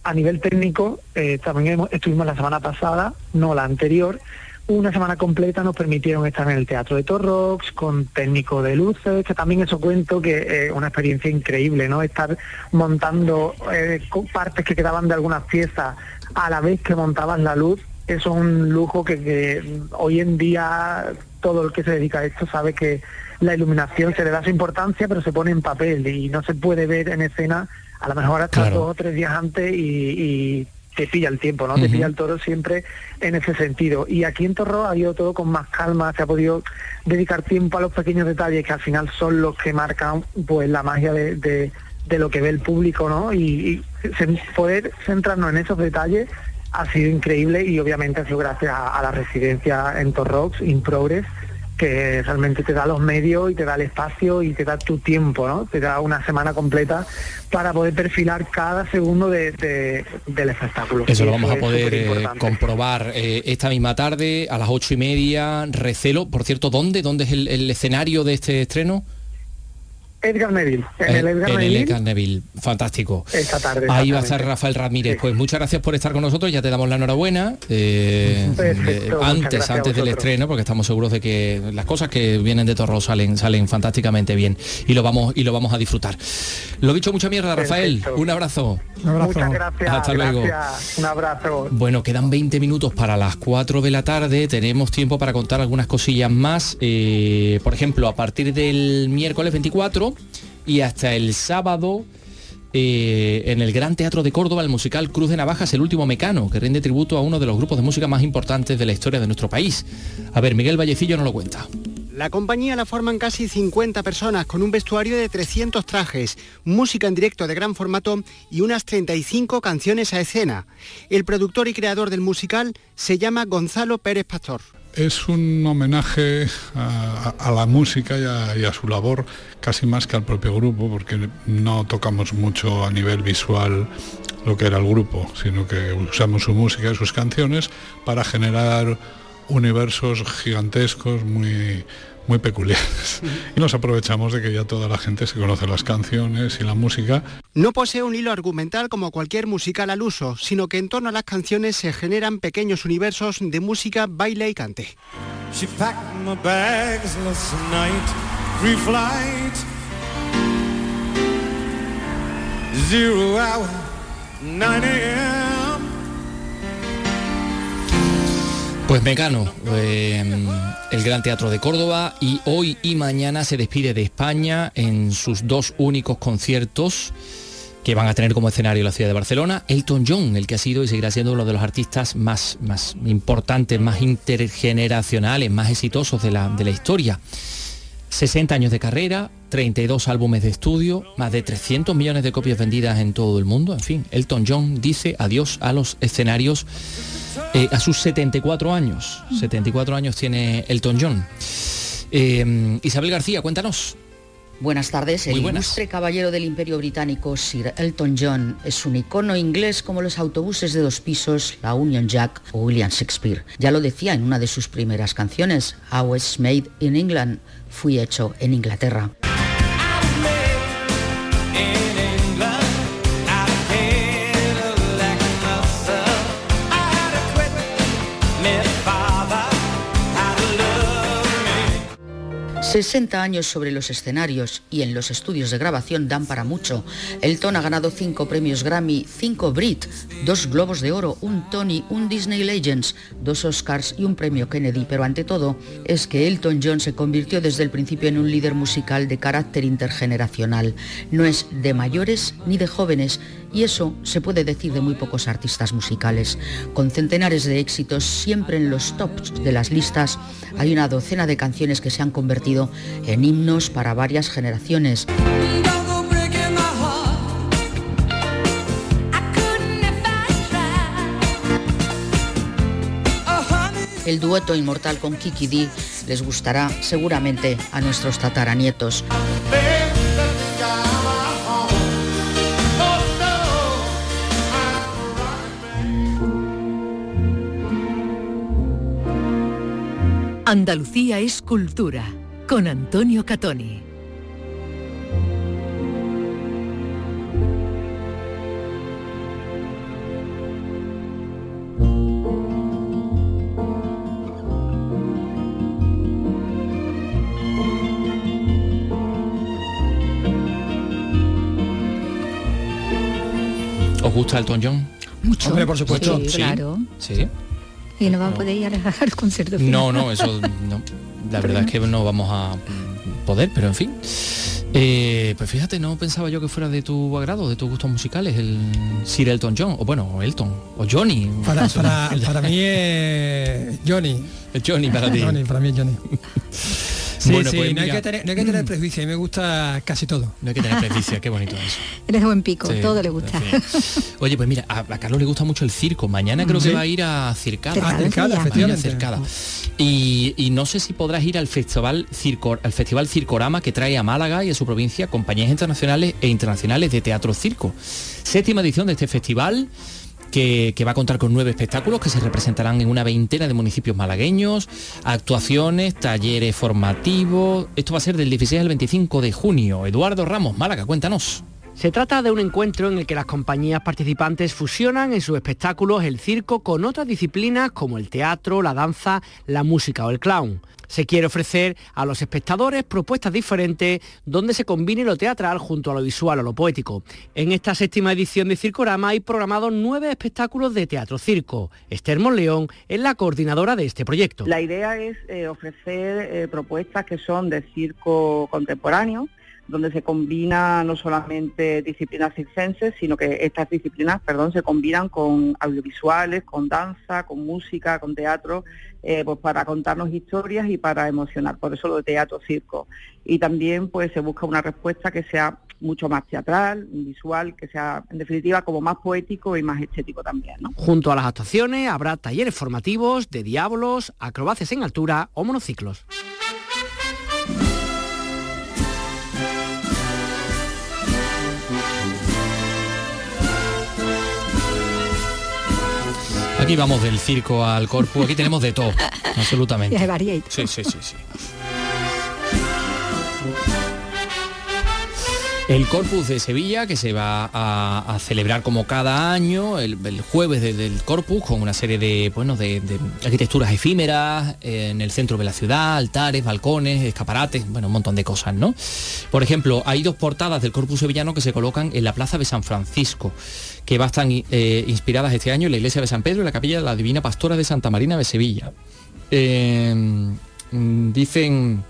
a nivel técnico, eh, también hemos- estuvimos la semana pasada, no la anterior, una semana completa nos permitieron estar en el Teatro de Torrox con técnico de luces, que también eso cuento que es una experiencia increíble, ¿no? Estar montando eh, partes que quedaban de algunas piezas a la vez que montaban la luz eso es un lujo que hoy en día todo el que se dedica a esto sabe que la iluminación se le da su importancia, pero se pone en papel y no se puede ver en escena a lo mejor hasta Claro. dos o tres días antes y, y te pilla el tiempo, ¿no? Te pilla el toro siempre en ese sentido. Y aquí en Torro ha ido todo con más calma, se ha podido dedicar tiempo a los pequeños detalles que al final son los que marcan pues la magia de, de- de lo que ve el público, ¿no? Y, poder centrarnos en esos detalles ha sido increíble y obviamente ha sido gracias a, a la residencia en Torrox, In Progress, que realmente te da los medios y te da el espacio y te da tu tiempo, ¿no? Te da una semana completa para poder perfilar cada segundo de- de- del espectáculo. Eso lo vamos a poder eh, comprobar eh, esta misma tarde a las ocho y media. Recelo, por cierto, ¿dónde? ¿Dónde es el, el escenario de este estreno? Edgar Neville, en el Eh, Edgar en el Neville, Edgar Neville. Fantástico. esta tarde. Ahí va a estar. Rafael Ramírez. Pues muchas gracias por estar con nosotros. Ya te damos la enhorabuena. eh, Perfecto, eh, antes, antes del estreno, porque estamos seguros de que las cosas que vienen de Torro salen, salen fantásticamente bien y lo vamos y lo vamos a disfrutar. Lo dicho, mucha mierda, Rafael. Un abrazo. Muchas gracias. Hasta luego. gracias. Un abrazo. Bueno, quedan 20 minutos para las 4 de la tarde. Tenemos tiempo para contar algunas cosillas más. Eh, por ejemplo, a partir del miércoles 24 y hasta el sábado. eh, en el Gran Teatro de Córdoba, el musical Cruz de Navajas, el último mecano, que rinde tributo a uno de los grupos de música más importantes de la historia de nuestro país. A ver, Miguel Vallecillo nos lo cuenta. La compañía la forman casi 50 personas con un vestuario de 300 trajes, música en directo de gran formato y unas 35 canciones a escena. El productor y creador del musical se llama Gonzalo Pérez Pastor. Es un homenaje a, la música y a su labor casi más que al propio grupo, porque no tocamos mucho a nivel visual lo que era el grupo, sino que usamos su música y sus canciones para generar universos gigantescos muy, muy peculiares. Y nos aprovechamos de que ya toda la gente se conoce las canciones y la música No posee un hilo argumental como cualquier musical al uso, sino que en torno a las canciones se generan pequeños universos de música, baile y cante. She packed my bags last night, free flight. Zero hour, 9 a.m. Pues Mecano, eh, el Gran Teatro de Córdoba y hoy y mañana se despide de España en sus dos únicos conciertos que van a tener como escenario la ciudad de Barcelona, Elton John, el que ha sido y seguirá siendo uno de los artistas más, más importantes, más intergeneracionales, más exitosos de la, de la historia. 60 años de carrera, 32 álbumes de estudio, más de 300 millones de copias vendidas en todo el mundo. En fin, Elton John dice adiós a los escenarios eh, a sus 74 años. 74 años tiene Elton John. Eh, Isabel García, cuéntanos. Buenas tardes. El buenas. ilustre caballero del Imperio Británico, Sir Elton John, es un icono inglés como los autobuses de dos pisos, la Union Jack o William Shakespeare. Ya lo decía en una de sus primeras canciones, I was made in England, fui hecho en Inglaterra. 60 años sobre los escenarios y en los estudios de grabación dan para mucho. Elton ha ganado 5 premios Grammy, 5 Brit, 2 Globos de Oro, un Tony, un Disney Legends, 2 Oscars y un premio Kennedy, pero ante todo es que Elton John se convirtió desde el principio en un líder musical de carácter intergeneracional. No es de mayores ni de jóvenes y eso se puede decir de muy pocos artistas musicales. Con centenares de éxitos siempre en los tops de las listas, hay una docena de canciones que se han convertido en himnos para varias generaciones. El dueto inmortal con Kiki D les gustará seguramente a nuestros tataranietos. Andalucía es cultura, con Antonio Catoni. ¿Os gusta Elton John? Mucho. Hombre, por supuesto. Sí, claro. Sí. Y no va a poder ir al concierto final. No, no, eso no. La verdad es que no vamos a poder, pero en fin. Eh, pues fíjate, no pensaba yo que fuera de tu agrado, de tus gustos musicales, el Sir Elton John, o bueno, Elton, o Johnny. Para, para, para mí es Johnny. Johnny para ti. Johnny, para mí es Johnny. Sí, Bueno, sí, pues no, hay que tener, no hay que tener prejuicio, a mí me gusta casi todo. No hay que tener prejuicio, qué bonito eso. Eres de buen pico, Sí, todo le gusta. Oye, pues mira, a, a Carlos le gusta mucho el circo. Mañana creo Sí. que va a ir a Circada. Circada, Ah, efectivamente. Circada. Y, y no sé si podrás ir al festival Circo, al festival Circorama que trae a Málaga y a su provincia compañías internacionales e internacionales de teatro circo. Séptima edición de este festival. Que, va a contar con nueve espectáculos que se representarán en una veintena de municipios malagueños, actuaciones, talleres formativos. Esto va a ser del 16 al 25 de junio. Eduardo Ramos, Málaga, cuéntanos. Se trata de un encuentro en el que las compañías participantes fusionan en sus espectáculos el circo con otras disciplinas como el teatro, la danza, la música o el clown. Se quiere ofrecer a los espectadores propuestas diferentes donde se combine lo teatral junto a lo visual o lo poético. En esta séptima edición de Circorama hay programados nueve espectáculos de teatro circo. Esther Monleón es la coordinadora de este proyecto. La idea es eh, ofrecer eh, propuestas que son de circo contemporáneo, donde se combina no solamente disciplinas circenses, sino que estas disciplinas, perdón, se combinan con audiovisuales, con danza, con música, con teatro, eh, pues para contarnos historias y para emocionar. Por eso lo de teatro circo. Y también pues se busca una respuesta que sea mucho más teatral, visual, que sea en definitiva como más poético y más estético también. Junto a las actuaciones habrá talleres formativos de diablos, acrobacias en altura o monociclos. Aquí vamos del circo al corpus, aquí tenemos de todo, absolutamente. Y. Sí, sí, sí, sí. El Corpus de Sevilla, que se va a, a celebrar como cada año, el, el jueves de- del Corpus, con una serie de, bueno, de, de arquitecturas efímeras eh, en el centro de la ciudad, altares, balcones, escaparates, bueno, un montón de cosas, ¿no? Por ejemplo, hay dos portadas del Corpus sevillano que se colocan en la Plaza de San Francisco, que va a estar eh, inspiradas este año en la iglesia de San Pedro y la capilla de la Divina Pastora de Santa Marina de Sevilla. Eh, mm, dicen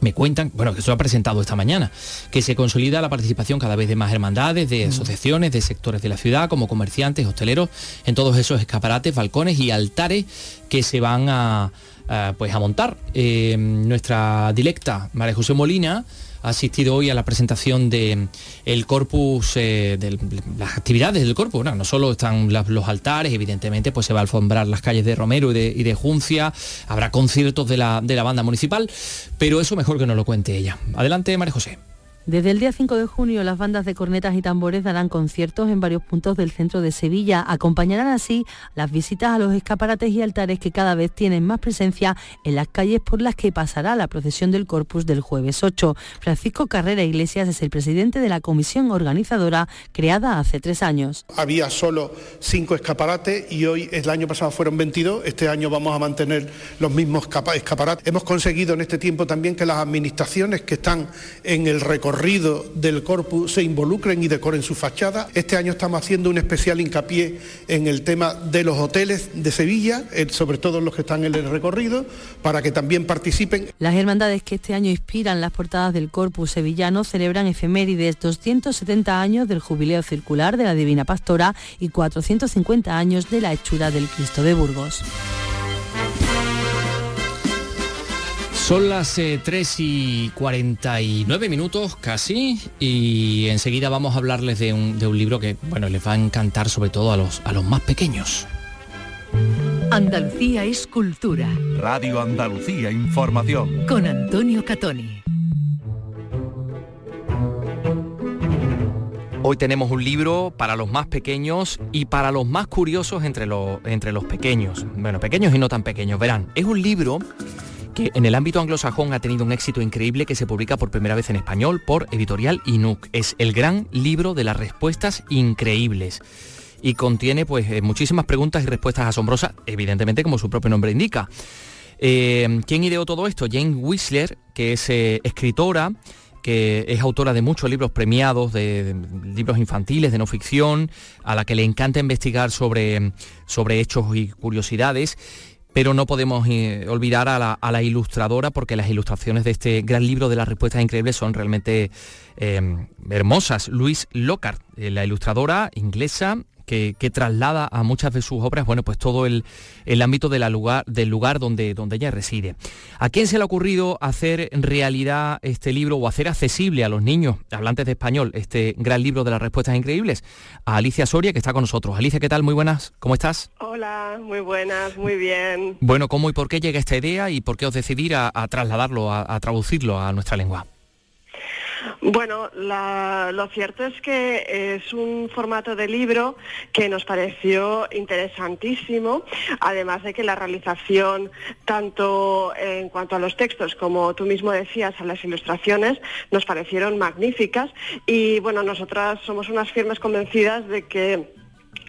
me cuentan, bueno, que se lo ha presentado esta mañana, que se consolida la participación cada vez de más hermandades, de asociaciones, de sectores de la ciudad, como comerciantes, hosteleros, en todos esos escaparates, balcones y altares que se van a, a, pues a montar. Eh, nuestra directa, María José Molina, ha asistido hoy a la presentación de el corpus, eh, de las actividades del corpus. No, solo están los altares, evidentemente, pues se va a alfombrar las calles de Romero y de, y de Juncia, habrá conciertos de la, de la banda municipal, pero eso mejor que nos lo cuente ella. Adelante, María José. Desde el día 5 de junio, las bandas de cornetas y tambores darán conciertos en varios puntos del centro de Sevilla. Acompañarán así las visitas a los escaparates y altares que cada vez tienen más presencia en las calles por las que pasará la procesión del Corpus del jueves 8. Francisco Carrera Iglesias es el presidente de la comisión organizadora creada hace tres años. Había solo cinco escaparates y hoy, el año pasado fueron 22, este año vamos a mantener los mismos capa- escaparates. Hemos conseguido en este tiempo también que las administraciones que están en el recorrido del corpus se involucren y decoren su fachada. Este año estamos haciendo un especial hincapié en el tema de los hoteles de Sevilla, eh, sobre todo los que están en el recorrido, para que también participen. Las hermandades que este año inspiran las portadas del Corpus Sevillano celebran efemérides 270 años del jubileo circular de la Divina Pastora y 450 años de la hechura del Cristo de Burgos. Son las eh, 3 y 49 minutos casi y enseguida vamos a hablarles de un, de un libro que bueno les va a encantar sobre todo a los, a los más pequeños. Andalucía es cultura. Radio Andalucía Información. Con Antonio Catoni. Hoy tenemos un libro para los más pequeños y para los más curiosos entre, los entre los pequeños. Bueno, pequeños y no tan pequeños. Verán, es un libro que en el ámbito anglosajón ha tenido un éxito increíble que se publica por primera vez en español por Editorial Inuk. Es el gran libro de las respuestas increíbles y contiene pues eh, muchísimas preguntas y respuestas asombrosas, evidentemente como su propio nombre indica. Eh, ¿Quién ideó todo esto? Jane Whistler, que es eh, escritora que es autora de muchos libros premiados, de, libros infantiles, de no ficción, a la que le encanta investigar sobre, sobre hechos y curiosidades pero no podemos eh, olvidar a la, ilustradora porque las ilustraciones de este gran libro de las respuestas increíbles son realmente eh, hermosas. Luis Lockhart, eh, la ilustradora inglesa, que, traslada a muchas de sus obras, bueno, pues todo el, ámbito de la lugar, del lugar donde, donde ella reside. ¿A quién se le ha ocurrido hacer realidad este libro o hacer accesible a los niños hablantes de español este gran libro de las respuestas increíbles? A Alicia Soria, que está con nosotros. Alicia, ¿qué tal? Muy buenas, ¿cómo estás? Hola, muy buenas, muy bien. Bueno, ¿cómo y por qué llega esta idea y por qué os decidir a, trasladarlo, a traducirlo a nuestra lengua? Bueno, lo cierto es que es un formato de libro que nos pareció interesantísimo, además de que la realización, tanto en cuanto a los textos como tú mismo decías, a las ilustraciones, nos parecieron magníficas. Y bueno, nosotras somos unas firmes convencidas de que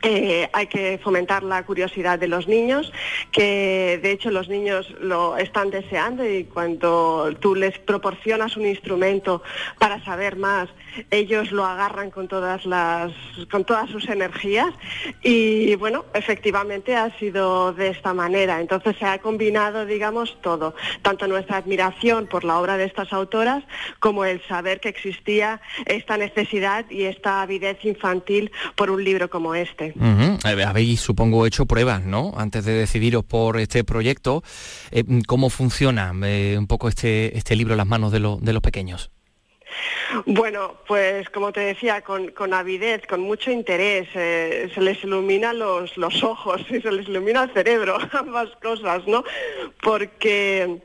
eh, hay que fomentar la curiosidad de los niños, que de hecho los niños lo están deseando y cuando tú les proporcionas un instrumento para saber más, ellos lo agarran con todas las con todas sus energías y bueno, efectivamente ha sido de esta manera. Entonces se ha combinado, digamos, todo, tanto nuestra admiración por la obra de estas autoras como el saber que existía esta necesidad y esta avidez infantil por un libro como este. Eh, habéis, supongo, hecho pruebas, ¿no? Antes de decidiros por este proyecto. Eh, ¿Cómo funciona eh, un poco este, este libro en las manos de, de los pequeños? Bueno, pues como te decía, con, avidez, con mucho interés, se les ilumina los, los ojos y se les ilumina el cerebro, ambas cosas, ¿no? Porque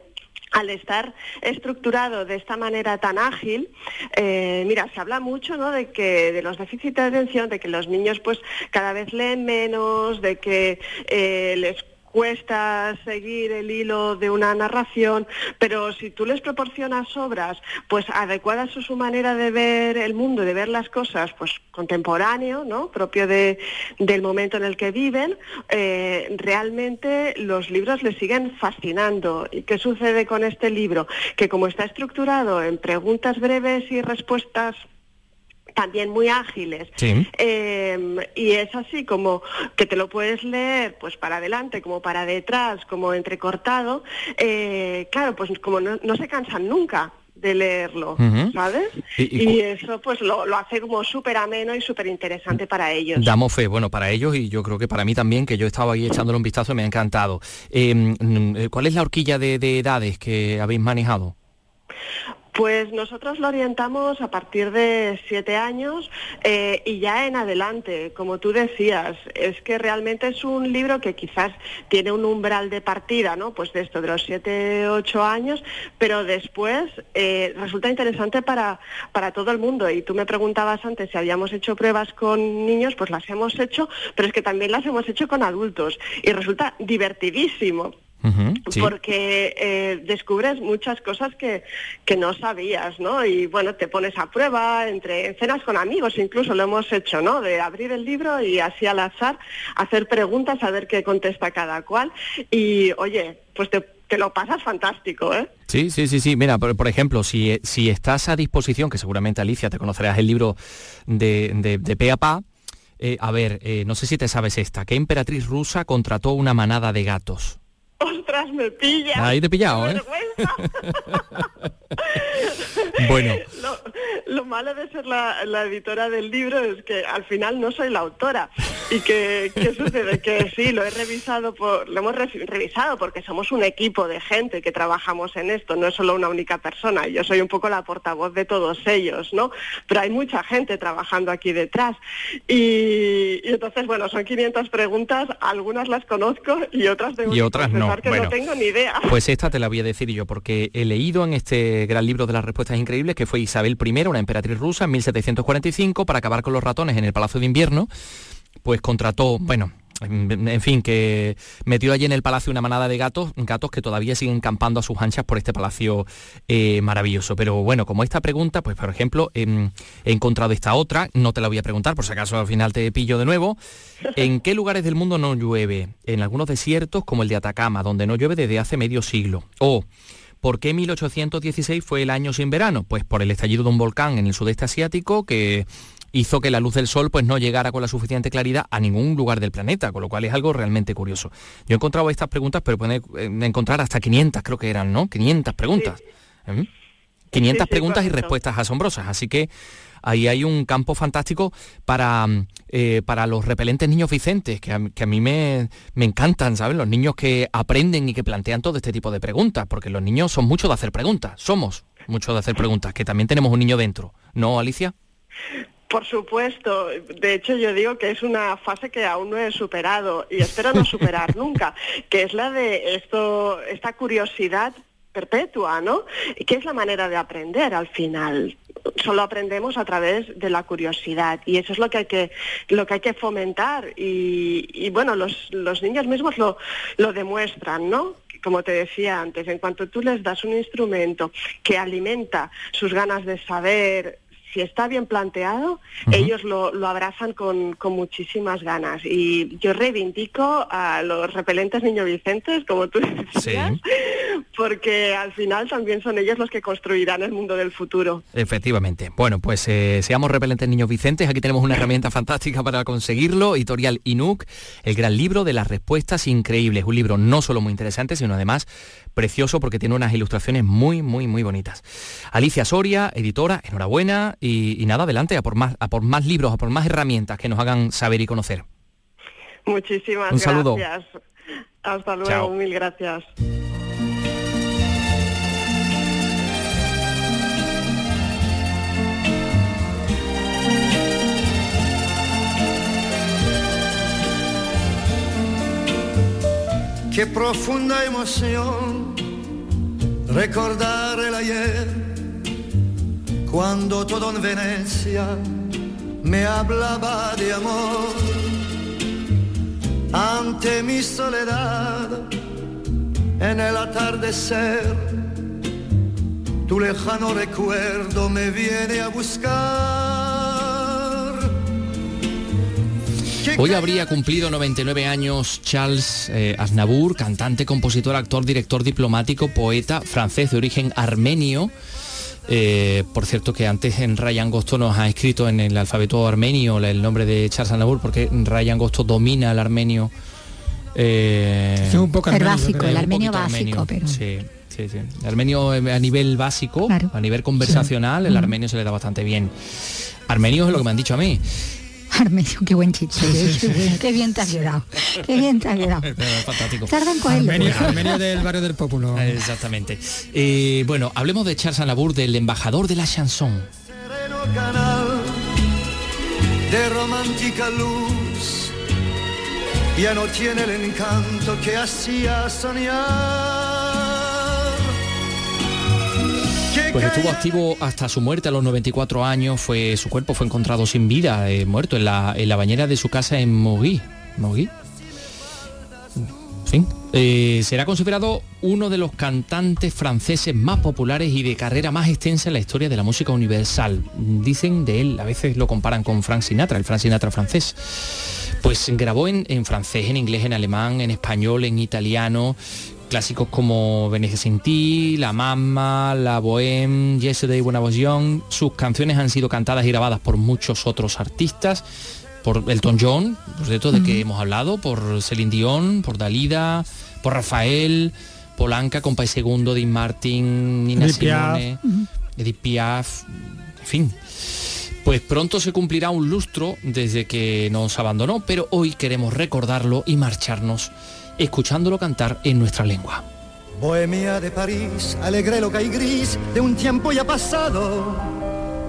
al estar estructurado de esta manera tan ágil, eh, mira, se habla mucho ¿no? de que de los déficits de atención, de que los niños pues cada vez leen menos, de que eh, les cuesta seguir el hilo de una narración, pero si tú les proporcionas obras pues adecuadas a su manera de ver el mundo, de ver las cosas, pues contemporáneo, ¿no? propio de, del momento en el que viven, eh, realmente los libros les siguen fascinando. ¿Y qué sucede con este libro? Que como está estructurado en preguntas breves y respuestas también muy ágiles. Em, y es así como que te lo puedes leer pues para adelante, como para detrás, como entrecortado. Eh, claro, pues como no, se cansan nunca de leerlo, ¿sabes? Y, eso pues lo, hace como súper ameno y súper interesante para ellos. Damos fe, bueno, para ellos y yo creo que para mí también, que yo he estado ahí echándole un vistazo y me ha encantado. Em, mm, ¿Cuál es la horquilla de edades que habéis manejado? Pues nosotros lo orientamos a partir de siete años eh, y ya en adelante, como tú decías, es que realmente es un libro que quizás tiene un umbral de partida, ¿no? Pues de esto, de los siete, ocho años, pero después eh, resulta interesante para, para todo el mundo. Y tú me preguntabas antes si habíamos hecho pruebas con niños, pues las hemos hecho, pero es que también las hemos hecho con adultos y resulta divertidísimo porque eh, descubres muchas cosas que, que, no sabías, ¿no? Y bueno, te pones a prueba entre cenas con amigos, incluso lo hemos hecho, ¿no? De abrir el libro y así al azar hacer preguntas, a ver qué contesta cada cual. Y oye, pues te, lo pasas fantástico, ¿eh? Sí, sí, sí, sí. Mira, por, ejemplo, si, si, estás a disposición, que seguramente Alicia te conocerás el libro de, de, de a Pa, eh, a ver, eh, no sé si te sabes esta, ¿qué emperatriz rusa contrató una manada de gatos? O ¡Ostras, me pilla! Ahí te he pillado, ¿eh? bueno. Lo, malo de ser la, editora del libro es que al final no soy la autora. ¿Y que, qué sucede? Que sí, lo he revisado, por, lo hemos revisado porque somos un equipo de gente que trabajamos en esto, no es solo una única persona. Yo soy un poco la portavoz de todos ellos, ¿no? Pero hay mucha gente trabajando aquí detrás. Y, entonces, bueno, son 500 preguntas, algunas las conozco y otras de y otras no. que no tengo ni idea. Pues esta te la voy a decir yo, porque he leído en este gran libro de las respuestas increíbles que fue Isabel I, una emperatriz rusa, en 1745, para acabar con los ratones en el Palacio de Invierno, pues contrató, bueno, en fin, que metió allí en el palacio una manada de gatos, gatos que todavía siguen campando a sus anchas por este palacio eh, maravilloso. Pero bueno, como esta pregunta, pues por ejemplo, em, he encontrado esta otra, no te la voy a preguntar, por si acaso al final te pillo de nuevo. ¿En qué lugares del mundo no llueve? En algunos desiertos, como el de Atacama, donde no llueve desde hace medio siglo. O ¿Por qué 1816 fue el año sin verano? Pues por el estallido de un volcán en el sudeste asiático que hizo que la luz del sol pues no llegara con la suficiente claridad a ningún lugar del planeta, con lo cual es algo realmente curioso. Yo he encontrado estas preguntas, pero pueden eh, encontrar hasta 500, creo que eran, ¿no? 500 preguntas. 500 ¿Mm? preguntas y respuestas asombrosas, así que ahí hay un campo fantástico para, eh, para los repelentes niños Vicentes, que a, mí me, me, encantan, ¿sabes? Los niños que aprenden y que plantean todo este tipo de preguntas, porque los niños son muchos de hacer preguntas, somos muchos de hacer preguntas, que también tenemos un niño dentro, ¿no, Alicia? Por supuesto, de hecho yo digo que es una fase que aún no he superado y espero no superar nunca, que es la de esto, esta curiosidad perpetua, ¿no? ¿Qué es la manera de aprender al final? Solo aprendemos a través de la curiosidad y eso es lo que hay que, lo que, hay que fomentar y, bueno, los, los niños mismos lo, lo demuestran, ¿no? como te decía antes, en cuanto tú les das un instrumento que alimenta sus ganas de saber, si está bien planteado, ellos lo, abrazan con, muchísimas ganas. Y yo reivindico a los repelentes niño Vicentes, como tú decías, porque al final también son ellos los que construirán el mundo del futuro. Efectivamente. Bueno, pues eh, seamos repelentes niños Vicentes. Aquí tenemos una herramienta fantástica para conseguirlo. Editorial Inuk, el gran libro de las respuestas increíbles. Un libro no solo muy interesante, sino además precioso porque tiene unas ilustraciones muy, muy, muy bonitas. Alicia Soria, editora, enhorabuena y, nada, adelante, a por, más, a por más libros, a por más herramientas que nos hagan saber y conocer. Muchísimas Un saludo. gracias. Hasta luego, mil gracias. Qué profunda emoción recordar el ayer, cuando todo en Venecia me hablaba de amor. Ante mi soledad, en el atardecer, tu lejano recuerdo me viene a buscar. Hoy habría cumplido 99 años Charles eh, Aznavour, cantante, compositor, actor, director diplomático, poeta francés de origen armenio. Eh, por cierto que antes en Ryan Gosto nos ha escrito en el alfabeto armenio el nombre de Charles Aznavour porque Ryan Gosto domina el armenio. Eh, es un poco el básico, el armenio básico, pero... Sí. Sí, sí. El armenio a nivel básico, a nivel conversacional, el armenio se le da bastante bien. Armenio es lo que me han dicho a mí. Armenio, qué buen chiste. qué bien te has llorado. Qué bien te has llorado. Fantástico. Armenio, Armenio, del barrio del Pópulo. Exactamente. Eh, bueno, hablemos de Charles Aznavour, del embajador de la chanson. De romántica luz, ya no tiene el encanto que hacía soñar Pues estuvo activo hasta su muerte a los 94 años, fue, su cuerpo fue encontrado sin vida, eh, muerto en la, en la, bañera de su casa en Mogui. Mogui. fin. Eh, será considerado uno de los cantantes franceses más populares y de carrera más extensa en la historia de la música universal. Dicen de él, a veces lo comparan con Frank Sinatra, el Frank Sinatra francés. Pues grabó en, en francés, en inglés, en alemán, en español, en italiano, Clásicos como Venecia sin ti, La Mamma, La Bohème, Yesterday When I Was Young. Sus canciones han sido cantadas y grabadas por muchos otros artistas, por Elton John, por cierto, de que hemos hablado, por Celine Dion, por Dalida, por Rafael, Polanca, Compay Segundo, Dean Martin, Nina Simone, Edith Piaf, en fin. Pues pronto se cumplirá un lustro desde que nos abandonó, pero hoy queremos recordarlo y marcharnos escuchándolo cantar en nuestra lengua. Bohemia de París, alegre loca y gris de un tiempo ya pasado,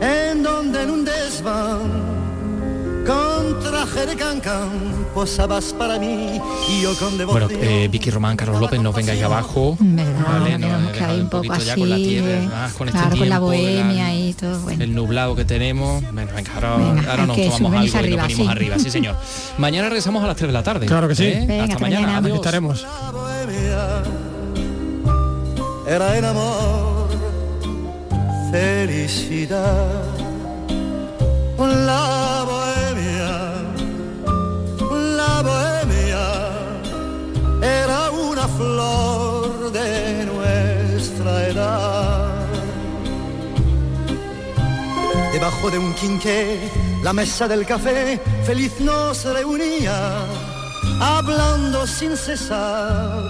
en donde en un desván con traje de cancan posabas para mí y yo con Bueno, eh, Vicky Román, Carlos López, nos vengáis abajo. vale, no, que hay un poco así, con la tierra, con, este tiempo, con la bohemia y todo. Bueno. El nublado que tenemos. Bueno, venga, ahora, venga, ahora nos tomamos algo arriba, y nos venimos sí. arriba, sí señor. mañana regresamos a las 3 de la tarde. Claro que sí. ¿Eh? Venga, hasta, mañana, mañana. Adiós. estaremos. Era el amor, felicidad, la flor de nuestra edad. Debajo de un quinqué, la mesa del café, feliz nos reunía, hablando sin cesar,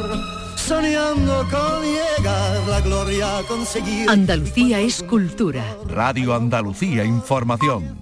soñando con llegar la gloria a conseguir. Andalucía es cultura. Radio Andalucía Información.